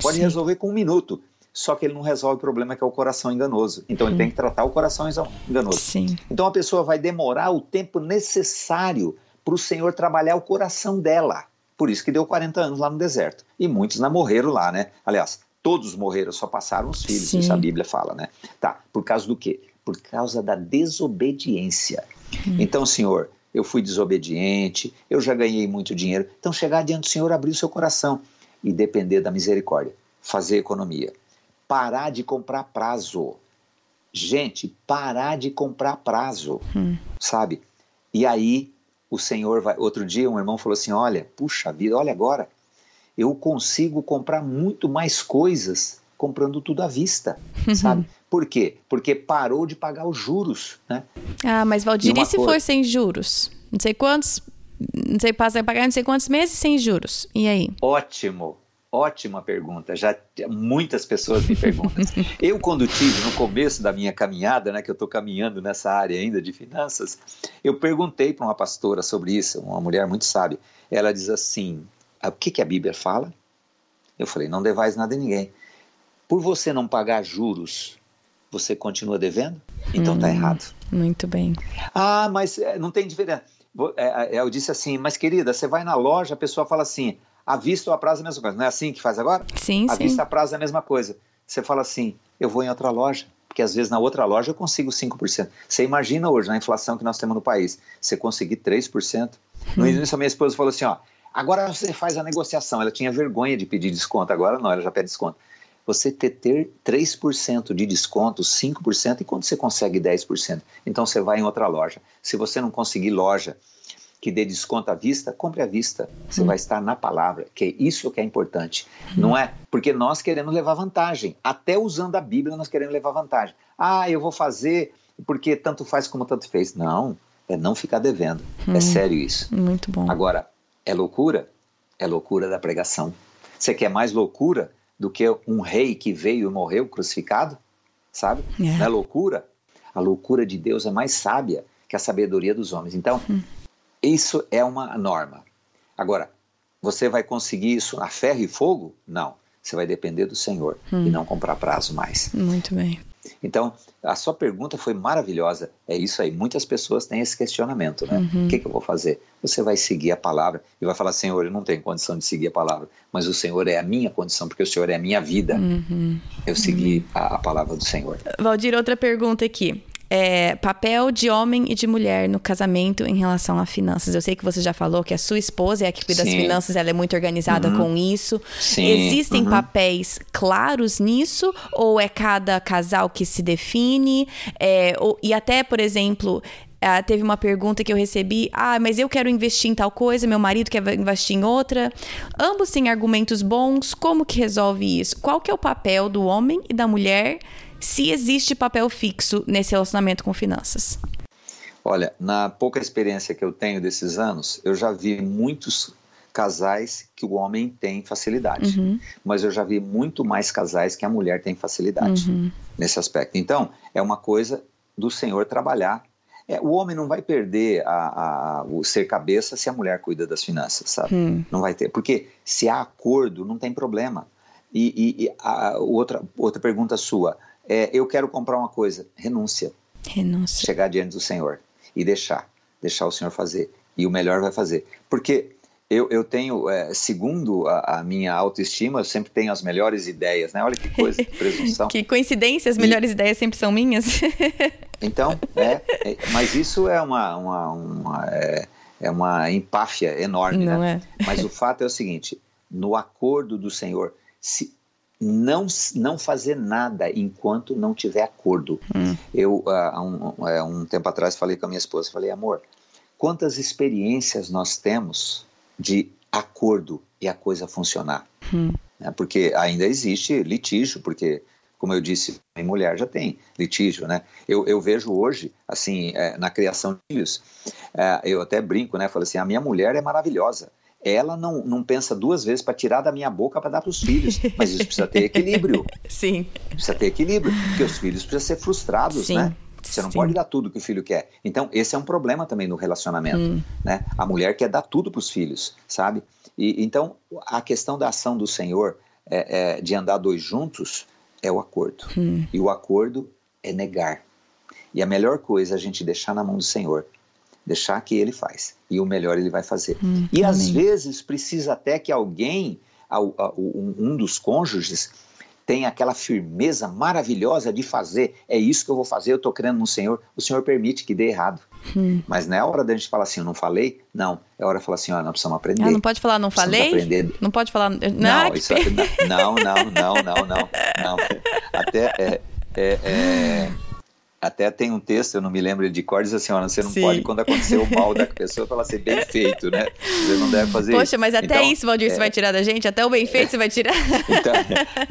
pode Sim. resolver com um minuto. Só que ele não resolve o problema que é o coração enganoso. Então hum. ele tem que tratar o coração enganoso. Sim. Então a pessoa vai demorar o tempo necessário para o Senhor trabalhar o coração dela. Por isso que deu 40 anos lá no deserto. E muitos não morreram lá, né? Aliás, todos morreram, só passaram os filhos, Sim. isso a Bíblia fala, né? Tá, por causa do quê? Por causa da desobediência. Hum. Então, Senhor, eu fui desobediente, eu já ganhei muito dinheiro. Então, chegar diante do Senhor, abrir o seu coração e depender da misericórdia, fazer economia, parar de comprar prazo. Gente, parar de comprar prazo, hum. sabe? E aí o Senhor vai. Outro dia um irmão falou assim: Olha, puxa vida, olha agora, eu consigo comprar muito mais coisas comprando tudo à vista, uhum. sabe? Por quê? Porque parou de pagar os juros, né? Ah, mas Valdir, e, e se coisa... for sem juros? Não sei quantos, não sei, passa a pagar não sei quantos meses sem juros. E aí? Ótimo. Ótima pergunta. Já muitas pessoas me perguntam. eu quando tive no começo da minha caminhada, né, que eu estou caminhando nessa área ainda de finanças, eu perguntei para uma pastora sobre isso, uma mulher muito sábia. Ela diz assim: o que, que a Bíblia fala? Eu falei: não devais nada a ninguém. Por você não pagar juros, você continua devendo? Então está hum, errado. Muito bem. Ah, mas eh, não tem diferença. É, é, eu disse assim, mas querida, você vai na loja, a pessoa fala assim, a vista ou a prazo é a mesma coisa. Não é assim que faz agora? Sim, sim. A vista a prazo é a mesma coisa. Você fala assim, eu vou em outra loja, porque às vezes na outra loja eu consigo 5%. Você imagina hoje, na inflação que nós temos no país, você conseguir 3%. No hum. início, a minha esposa falou assim, ó, agora você faz a negociação. Ela tinha vergonha de pedir desconto, agora não, ela já pede desconto você ter, ter 3% de desconto, 5%, e quando você consegue 10%? Então você vai em outra loja. Se você não conseguir loja que dê desconto à vista, compre à vista. Você hum. vai estar na palavra, que é isso que é importante. Hum. Não é porque nós queremos levar vantagem. Até usando a Bíblia nós queremos levar vantagem. Ah, eu vou fazer porque tanto faz como tanto fez. Não, é não ficar devendo. É hum. É sério isso. Muito bom. Agora, é loucura? É loucura da pregação. Você quer mais loucura? do que um rei que veio e morreu crucificado, sabe? É. Não é loucura? A loucura de Deus é mais sábia que a sabedoria dos homens. Então, hum. Isso é uma norma. Agora, você vai conseguir isso a ferro e fogo? Não. Você vai depender do Senhor hum. e não comprar prazo mais. Muito bem. Então, a sua pergunta foi maravilhosa. É isso aí. Muitas pessoas têm esse questionamento, né? Uhum. O que, que, eu vou fazer? Você vai seguir a palavra e vai falar, Senhor, eu não tenho condição de seguir a palavra, mas o Senhor é a minha condição, porque o Senhor é a minha vida. Uhum. Eu segui uhum. a, a palavra do Senhor. Valdir, outra pergunta aqui é, papel de homem e de mulher no casamento em relação a finanças. Eu sei que você já falou que a sua esposa é a que cuida das finanças, ela é muito organizada uhum. com isso. Sim. Existem uhum. papéis claros nisso? Ou é cada casal que se define? É, ou, e até, por exemplo, Uh, teve uma pergunta que eu recebi: ah, mas eu quero investir em tal coisa, meu marido quer investir em outra. Ambos têm argumentos bons. Como que resolve isso? Qual que é o papel do homem e da mulher se existe papel fixo nesse relacionamento com finanças? Olha, na pouca experiência que eu tenho desses anos, eu já vi muitos casais que o homem tem facilidade, uhum. mas eu já vi muito mais casais que a mulher tem facilidade uhum. nesse aspecto. Então, é uma coisa do Senhor trabalhar É, o homem não vai perder a, a, o ser cabeça se a mulher cuida das finanças, sabe? Não vai ter. Porque se há acordo, não tem problema. E, e, e a, outra, outra pergunta sua. É, eu quero comprar uma coisa. Renúncia. Renúncia. Chegar diante do Senhor e deixar. Deixar o Senhor fazer. E o melhor vai fazer. Porque eu, eu tenho, é, segundo a, a, minha autoestima, eu sempre tenho as melhores ideias, né? Olha que coisa, que presunção. que coincidência, as melhores e... ideias sempre são minhas. então, é, é, mas isso é uma, uma, uma é, é, uma empáfia enorme, Não né? É. Mas o fato é o seguinte, no acordo do Senhor, se não, não fazer nada enquanto não tiver acordo. Hum. Eu, há um, um tempo atrás, falei com a minha esposa, falei, amor, quantas experiências nós temos de acordo e a coisa funcionar. Hum. Né? Porque ainda existe litígio, porque, como eu disse, em mulher já tem litígio, né? Eu, eu vejo hoje, assim, é, na criação de filhos, é, eu até brinco, né? Falo assim, a minha mulher é maravilhosa. Ela não, não pensa duas vezes para tirar da minha boca para dar para os filhos, mas isso precisa ter equilíbrio. Sim. Precisa ter equilíbrio, porque os filhos precisam ser frustrados, Sim. né? Você não Sim. pode dar tudo que o filho quer. Então, esse é um problema também no relacionamento. Hum. Né? A mulher quer dar tudo para os filhos, sabe? E, então, a questão da ação do Senhor é, é, de andar dois juntos é o acordo. Hum. E o acordo é negar. E a melhor coisa é a gente deixar na mão do Senhor. Deixar que ele faz. E o melhor ele vai fazer. Hum, e amém. às vezes precisa até que alguém, um dos cônjuges, tem aquela firmeza maravilhosa de fazer, é isso que eu vou fazer, eu estou crendo no Senhor, o Senhor permite que dê errado. Hum. Mas não é hora da gente falar assim, eu não falei, não, é hora de falar assim, ó, nós precisamos aprender. Ah, não pode falar, não falei? Aprender. Não pode falar, não, não, isso, não, não, não, não, não, não, até é, é, é até tem um texto, eu não me lembro de cor, diz assim, ó, você não Sim. pode, quando acontecer o mal da pessoa, para ser bem feito, né? Você não deve fazer Poxa, isso. Poxa, mas até então, isso, Valdir, é... você vai tirar da gente? Até o bem feito é... você vai tirar? Então,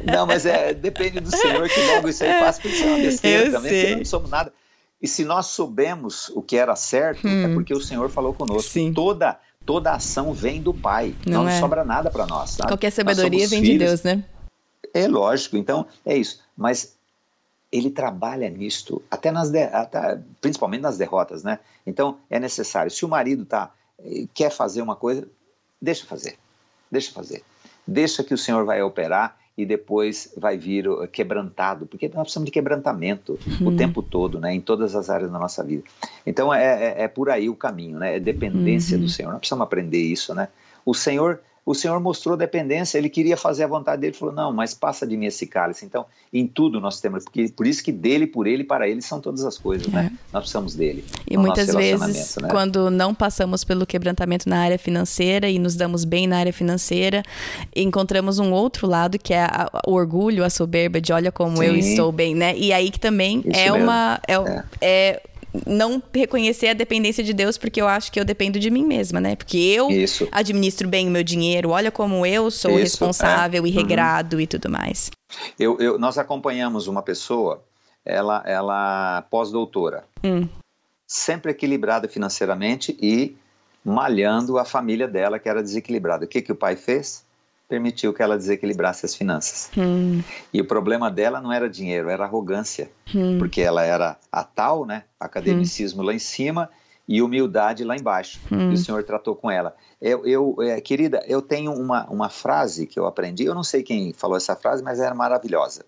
não, mas é, depende do Senhor que logo isso aí passa, porque isso é uma besteira eu também, sei. porque não somos nada. E se nós soubemos o que era certo, é hum. é porque o Senhor falou conosco. Sim. Toda, toda ação vem do Pai, não, não é. sobra nada para nós. Sabe? Qualquer sabedoria vem filhos. de Deus, né? É lógico, então é isso. Mas ele trabalha nisto, até nas de, até, principalmente nas derrotas, né? Então é necessário. Se o marido tá eh, quer fazer uma coisa, deixa fazer, deixa fazer, deixa que o Senhor vai operar e depois vai vir quebrantado, porque nós precisamos de quebrantamento o tempo todo, né? Em todas as áreas da nossa vida. Então é, é, é por aí o caminho, né? É dependência uhum. do Senhor. Nós precisamos aprender isso, né? O Senhor o Senhor mostrou dependência, ele queria fazer a vontade dele, falou: "Não, mas passa de mim esse cálice". Então, em tudo nós temos, porque por isso que dele, por ele, para ele são todas as coisas, né? é. né? Nós precisamos dele. E muitas vezes, né? quando não passamos pelo quebrantamento na área financeira e nos damos bem na área financeira, encontramos um outro lado que é a, o orgulho, a soberba de olha como Sim. eu estou bem, né? E aí que também isso é mesmo. uma é, é. é não reconhecer a dependência de Deus porque eu acho que eu dependo de mim mesma, né? Porque eu Isso. administro bem o meu dinheiro, olha como eu sou Isso, responsável é. e uhum. regrado uhum. e tudo mais. Eu, eu, nós acompanhamos uma pessoa, ela, ela pós-doutora, hum. sempre equilibrada financeiramente e malhando a família dela que era desequilibrada. O que, que o pai fez? Permitiu que ela desequilibrasse as finanças. Hum. E o problema dela não era dinheiro, era arrogância, hum. porque ela era a tal, né, academicismo hum. lá em cima e humildade lá embaixo. Hum. E o Senhor tratou com ela. Eu, eu é, querida, eu tenho uma, uma frase que eu aprendi, eu não sei quem falou essa frase, mas era maravilhosa.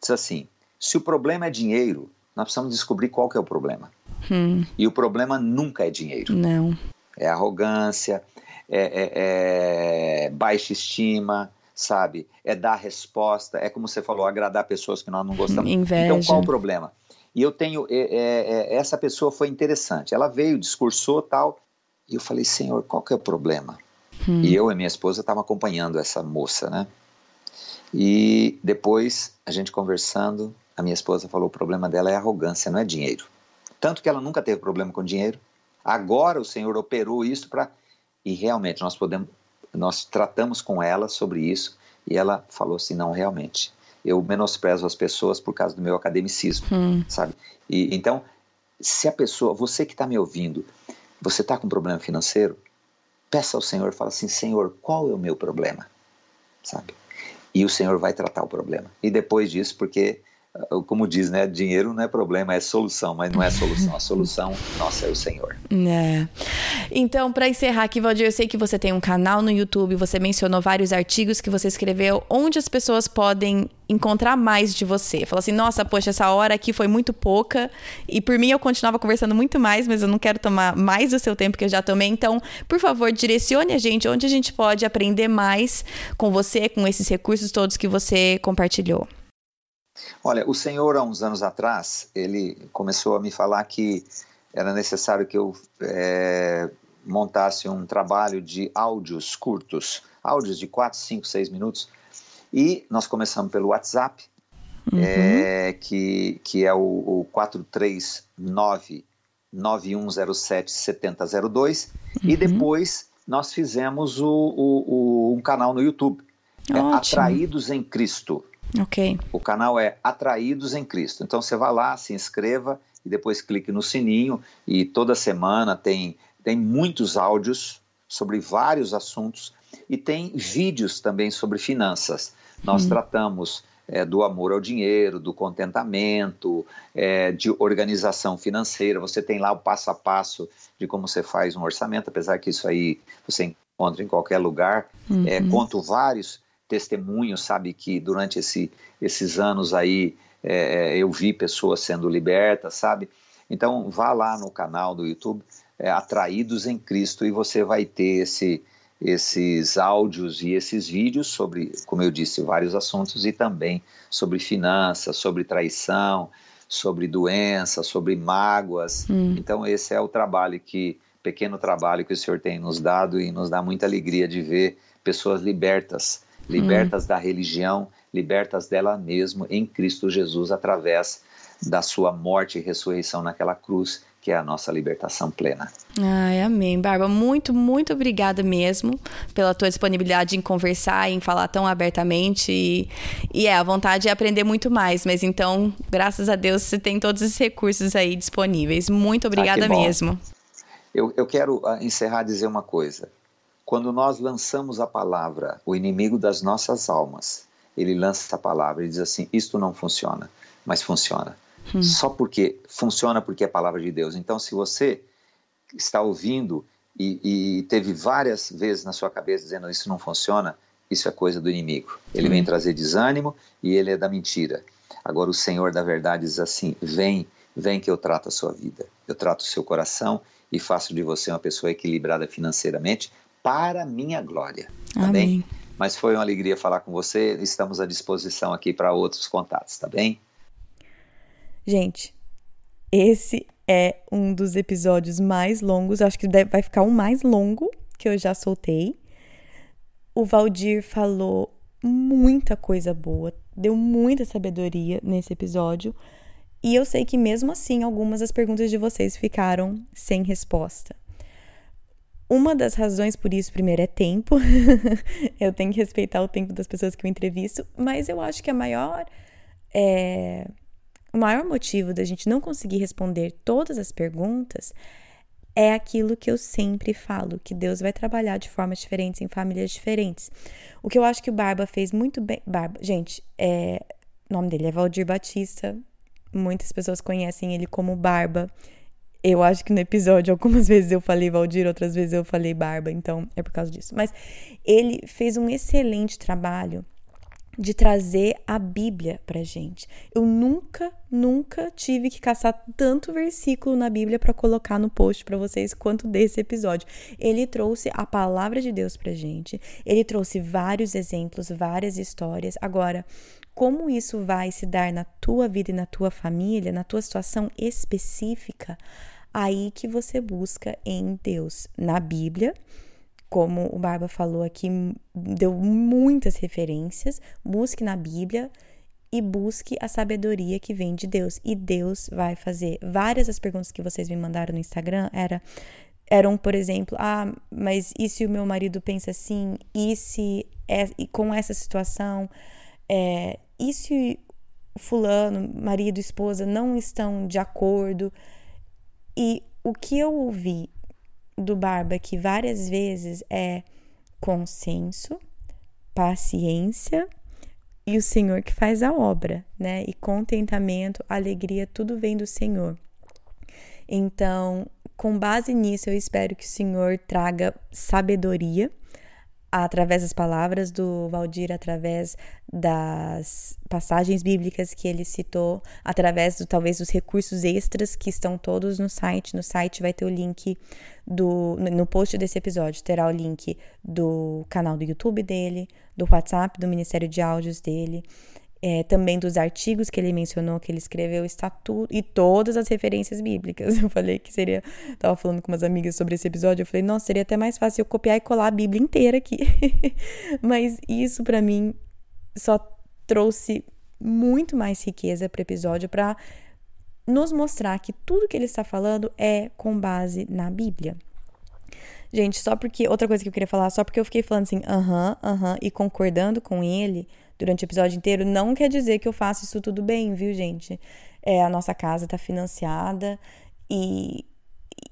Diz assim: se o problema é dinheiro, nós precisamos descobrir qual que é o problema. Hum. E o problema nunca é dinheiro. Não. É arrogância, é, é, é baixa estima, sabe? É dar resposta, é como você falou, agradar pessoas que nós não gostamos. Inveja. Então, qual o problema? E eu tenho, é, é, essa pessoa foi interessante. Ela veio, discursou tal, e eu falei, Senhor, qual que é o problema? Hum. E eu e minha esposa estavam acompanhando essa moça, né? E depois, a gente conversando, a minha esposa falou, o problema dela é arrogância, não é dinheiro. Tanto que ela nunca teve problema com dinheiro. Agora o Senhor operou isso para e realmente nós podemos, nós tratamos com ela sobre isso e ela falou assim, não, realmente, eu menosprezo as pessoas por causa do meu academicismo, hum. sabe? E então, se a pessoa, você que está me ouvindo, você está com problema financeiro, peça ao Senhor, fala assim, Senhor, qual é o meu problema, sabe? E o Senhor vai tratar o problema. E depois disso, porque como diz, né? Dinheiro não é problema, é solução, mas não é solução. A solução, nossa, é o Senhor. É. Então, para encerrar aqui, Valdir, eu sei que você tem um canal no YouTube, você mencionou vários artigos que você escreveu, onde as pessoas podem encontrar mais de você. Fala assim, nossa, poxa, essa hora aqui foi muito pouca, e por mim eu continuava conversando muito mais, mas eu não quero tomar mais do seu tempo que eu já tomei. Então, por favor, direcione a gente onde a gente pode aprender mais com você, com esses recursos todos que você compartilhou. Olha, o Senhor, há uns anos atrás, ele começou a me falar que era necessário que eu é, montasse um trabalho de áudios curtos, áudios de 4, 5, 6 minutos. E nós começamos pelo WhatsApp, uhum. é, que, que é o, o 439 9107 7002 uhum. e depois nós fizemos o, o, o, um canal no YouTube, é Atraídos em Cristo. Ok. O canal é Atraídos em Cristo. Então você vai lá, se inscreva e depois clique no sininho e toda semana tem, tem muitos áudios sobre vários assuntos e tem vídeos também sobre finanças. Nós hum. tratamos é, do amor ao dinheiro, do contentamento, é, de organização financeira. Você tem lá o passo a passo de como você faz um orçamento, apesar que isso aí você encontra em qualquer lugar. É, uhum. É, conto vários testemunhos, sabe, que durante esse, esses anos aí é, eu vi pessoas sendo libertas, sabe? Então vá lá no canal do YouTube, é, Atraídos em Cristo, e você vai ter esse esses áudios e esses vídeos sobre, como eu disse, vários assuntos e também sobre finanças, sobre traição, sobre doença, sobre mágoas. Hum. Então esse é o trabalho que pequeno trabalho que o Senhor tem nos dado e nos dá muita alegria de ver pessoas libertas, libertas hum. da religião, libertas dela mesma em Cristo Jesus através da sua morte e ressurreição naquela cruz que é a nossa libertação plena. Ai, amém. Barba, muito, muito obrigada mesmo pela tua disponibilidade em conversar, em falar tão abertamente. E, e é, a vontade é aprender muito mais, mas então, graças a Deus, você tem todos esses recursos aí disponíveis. Muito obrigada ah, mesmo. Eu, eu quero uh, encerrar dizer uma coisa. Quando nós lançamos a palavra, o inimigo das nossas almas, ele lança a palavra e diz assim: Isto não funciona, mas funciona Hum. Só porque funciona porque é a palavra de Deus. Então, se você está ouvindo e, e, teve várias vezes na sua cabeça dizendo isso não funciona, isso é coisa do inimigo. Ele hum. vem trazer desânimo e ele é da mentira. Agora o Senhor da verdade diz assim: vem, vem que eu trato a sua vida, eu trato o seu coração e faço de você uma pessoa equilibrada financeiramente para minha glória. Tá Amém. bem? Mas foi uma alegria falar com você. Estamos à disposição aqui para outros contatos, tá bem? Gente, esse é um dos episódios mais longos, acho que vai ficar o mais longo que eu já soltei. O Valdir falou muita coisa boa, deu muita sabedoria nesse episódio. E eu sei que mesmo assim algumas das perguntas de vocês ficaram sem resposta. Uma das razões por isso, primeiro, é tempo. eu tenho que respeitar o tempo das pessoas que eu entrevisto, mas eu acho que a maior é, o maior motivo da gente não conseguir responder todas as perguntas é aquilo que eu sempre falo, que Deus vai trabalhar de formas diferentes em famílias diferentes. O que eu acho que o Barba fez muito bem. Barba, gente, é, o nome dele é Valdir Batista. Muitas pessoas conhecem ele como Barba. Eu acho que no episódio algumas vezes eu falei Valdir, outras vezes eu falei Barba, então é por causa disso. Mas ele fez um excelente trabalho de trazer a Bíblia pra gente. Eu nunca, nunca tive que caçar tanto versículo na Bíblia para colocar no post para vocês quanto desse episódio. Ele trouxe a palavra de Deus pra gente. Ele trouxe vários exemplos, várias histórias. Agora, como isso vai se dar na tua vida e na tua família, na tua situação específica, aí que você busca em Deus, na Bíblia como o Barba falou aqui, deu muitas referências. Busque na Bíblia e busque a sabedoria que vem de Deus. E Deus vai fazer. Várias das perguntas que vocês me mandaram no Instagram era, eram, por exemplo, ah, mas e se o meu marido pensa assim? E se é, e com essa situação? É, e se fulano, marido, esposa não estão de acordo? E o que eu ouvi do Barba que várias vezes é consenso, paciência e o Senhor que faz a obra, né? E contentamento, alegria, tudo vem do Senhor. Então, com base nisso, eu espero que o Senhor traga sabedoria através das palavras do Valdir, através das passagens bíblicas que ele citou, através do, talvez dos recursos extras que estão todos no site. No site vai ter o link do no post desse episódio terá o link do canal do YouTube dele, do WhatsApp, do Ministério de Áudios dele, é, também dos artigos que ele mencionou, que ele escreveu, está tudo, e todas as referências bíblicas. Eu falei que seria. Tava falando com umas amigas sobre esse episódio, eu falei, nossa, seria até mais fácil eu copiar e colar a Bíblia inteira aqui. Mas isso para mim só trouxe muito mais riqueza para o episódio para nos mostrar que tudo que ele está falando é com base na Bíblia. Gente, só porque. Outra coisa que eu queria falar, só porque eu fiquei falando assim, aham, uh aham, -huh, uh -huh, e concordando com ele durante o episódio inteiro, não quer dizer que eu faço isso tudo bem, viu, gente? É, a nossa casa tá financiada e,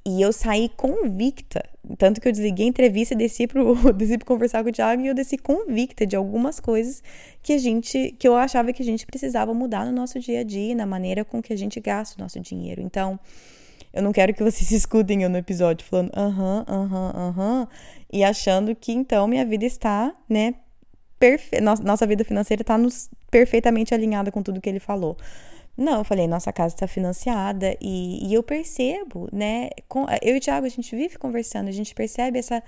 e eu saí convicta. Tanto que eu desliguei a entrevista, desci pro, desci pro conversar com o Thiago e eu desci convicta de algumas coisas que a gente, que eu achava que a gente precisava mudar no nosso dia a dia, na maneira com que a gente gasta o nosso dinheiro. Então, eu não quero que vocês escutem eu no episódio falando aham, aham, aham, e achando que então minha vida está, né, perfe... nossa vida financeira está perfeitamente alinhada com tudo que ele falou. Não, eu falei, nossa casa está financiada e, e, eu percebo, né? Com, eu e o Thiago, a gente vive conversando, a gente percebe essa,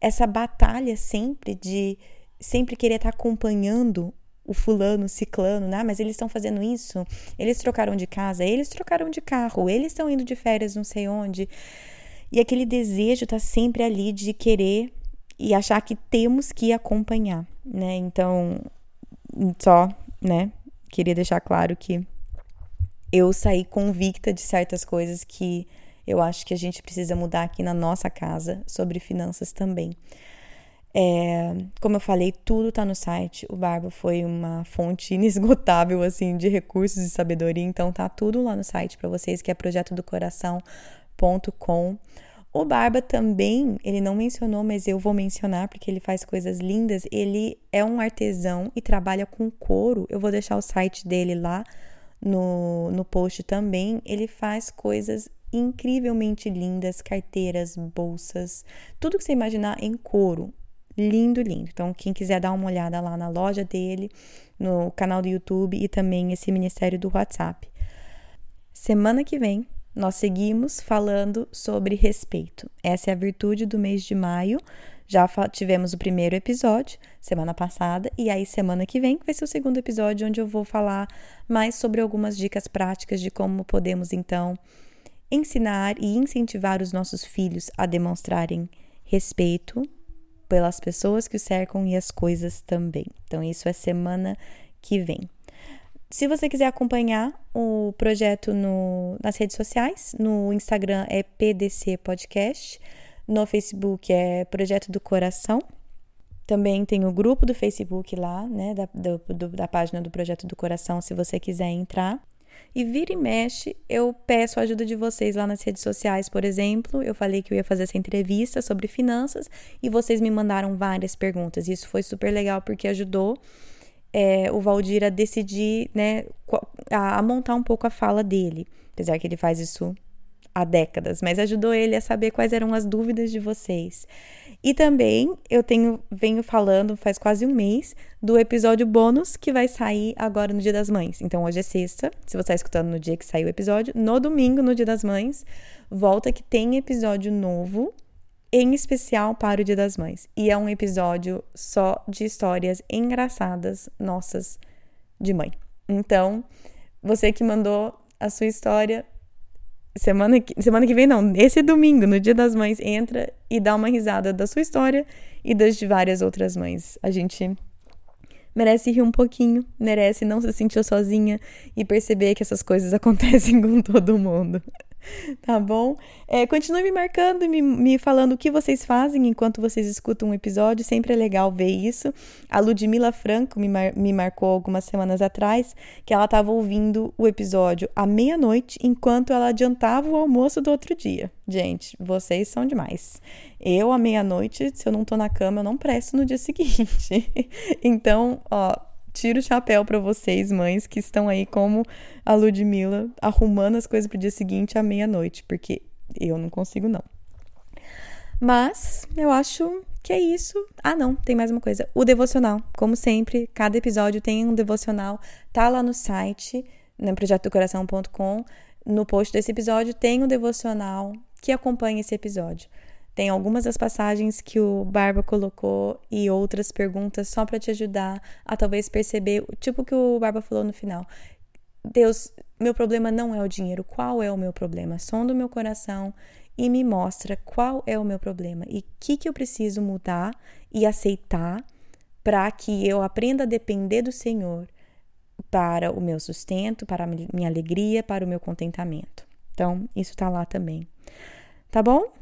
essa batalha sempre de sempre querer estar tá acompanhando o fulano, o ciclano, né? Mas eles estão fazendo isso, eles trocaram de casa, eles trocaram de carro, eles estão indo de férias não sei onde. E aquele desejo tá sempre ali de querer e achar que temos que acompanhar, né? Então, só, né? Queria deixar claro que eu saí convicta de certas coisas que eu acho que a gente precisa mudar aqui na nossa casa sobre finanças também. É, como eu falei, tudo tá no site. O Barba foi uma fonte inesgotável assim de recursos e sabedoria, então tá tudo lá no site para vocês, que é projetodocoração.com. O Barba também, ele não mencionou, mas eu vou mencionar porque ele faz coisas lindas. Ele é um artesão e trabalha com couro. Eu vou deixar o site dele lá no, no post também. Ele faz coisas incrivelmente lindas, carteiras, bolsas, tudo que você imaginar em couro. Lindo, lindo. Então, quem quiser dar uma olhada lá na loja dele, no canal do YouTube e também esse ministério do WhatsApp. Semana que vem nós seguimos falando sobre respeito. Essa é a virtude do mês de maio. Já tivemos o primeiro episódio semana passada, e aí semana que vem vai ser o segundo episódio, onde eu vou falar mais sobre algumas dicas práticas de como podemos então ensinar e incentivar os nossos filhos a demonstrarem respeito pelas pessoas que o cercam e as coisas também. Então, isso é semana que vem. Se você quiser acompanhar o projeto no, nas redes sociais, no Instagram é PDC Podcast, no Facebook é Projeto do Coração. Também tem o grupo do Facebook lá, né, da, do, da página do Projeto do Coração, se você quiser entrar. E vira e mexe, eu peço a ajuda de vocês lá nas redes sociais, por exemplo. Eu falei que eu ia fazer essa entrevista sobre finanças e vocês me mandaram várias perguntas. Isso foi super legal porque ajudou é, o Valdir a decidir, né, a, a montar um pouco a fala dele. Apesar que ele faz isso há décadas, mas ajudou ele a saber quais eram as dúvidas de vocês. E também eu tenho venho falando faz quase um mês do episódio bônus que vai sair agora no Dia das Mães. Então hoje é sexta, se você está escutando no dia que saiu o episódio, no domingo, no Dia das Mães, volta que tem episódio novo em especial para o Dia das Mães. E é um episódio só de histórias engraçadas nossas de mãe. Então, você que mandou a sua história, semana que, semana que vem não, esse domingo, no Dia das Mães, entra e dá uma risada da sua história e das de várias outras mães. A gente merece rir um pouquinho, merece não se sentir sozinha e perceber que essas coisas acontecem com todo mundo. tá bom? É, continue me marcando me, me falando o que vocês fazem enquanto vocês escutam um episódio, sempre é legal ver isso. A Ludmila Franco me, mar, me marcou algumas semanas atrás que ela estava ouvindo o episódio à meia-noite enquanto ela adiantava o almoço do outro dia. Gente, vocês são demais. Eu, à meia-noite, se eu não tô na cama, eu não presto no dia seguinte. então, ó tiro o chapéu para vocês, mães, que estão aí como a Ludmilla, arrumando as coisas pro dia seguinte à meia-noite, porque eu não consigo, não. Mas eu acho que é isso. Ah, não, tem mais uma coisa. O devocional. Como sempre, cada episódio tem um devocional. Tá lá no site, no projetodocoração.com. No post desse episódio tem um devocional que acompanha esse episódio. Tem algumas das passagens que o Barba colocou e outras perguntas só para te ajudar a talvez perceber, tipo que o Barba falou no final. Deus, meu problema não é o dinheiro. Qual é o meu problema? Sonda o meu coração e me mostra qual é o meu problema e o que, que eu preciso mudar e aceitar para que eu aprenda a depender do Senhor para o meu sustento, para a minha alegria, para o meu contentamento. Então, isso está lá também. Tá bom?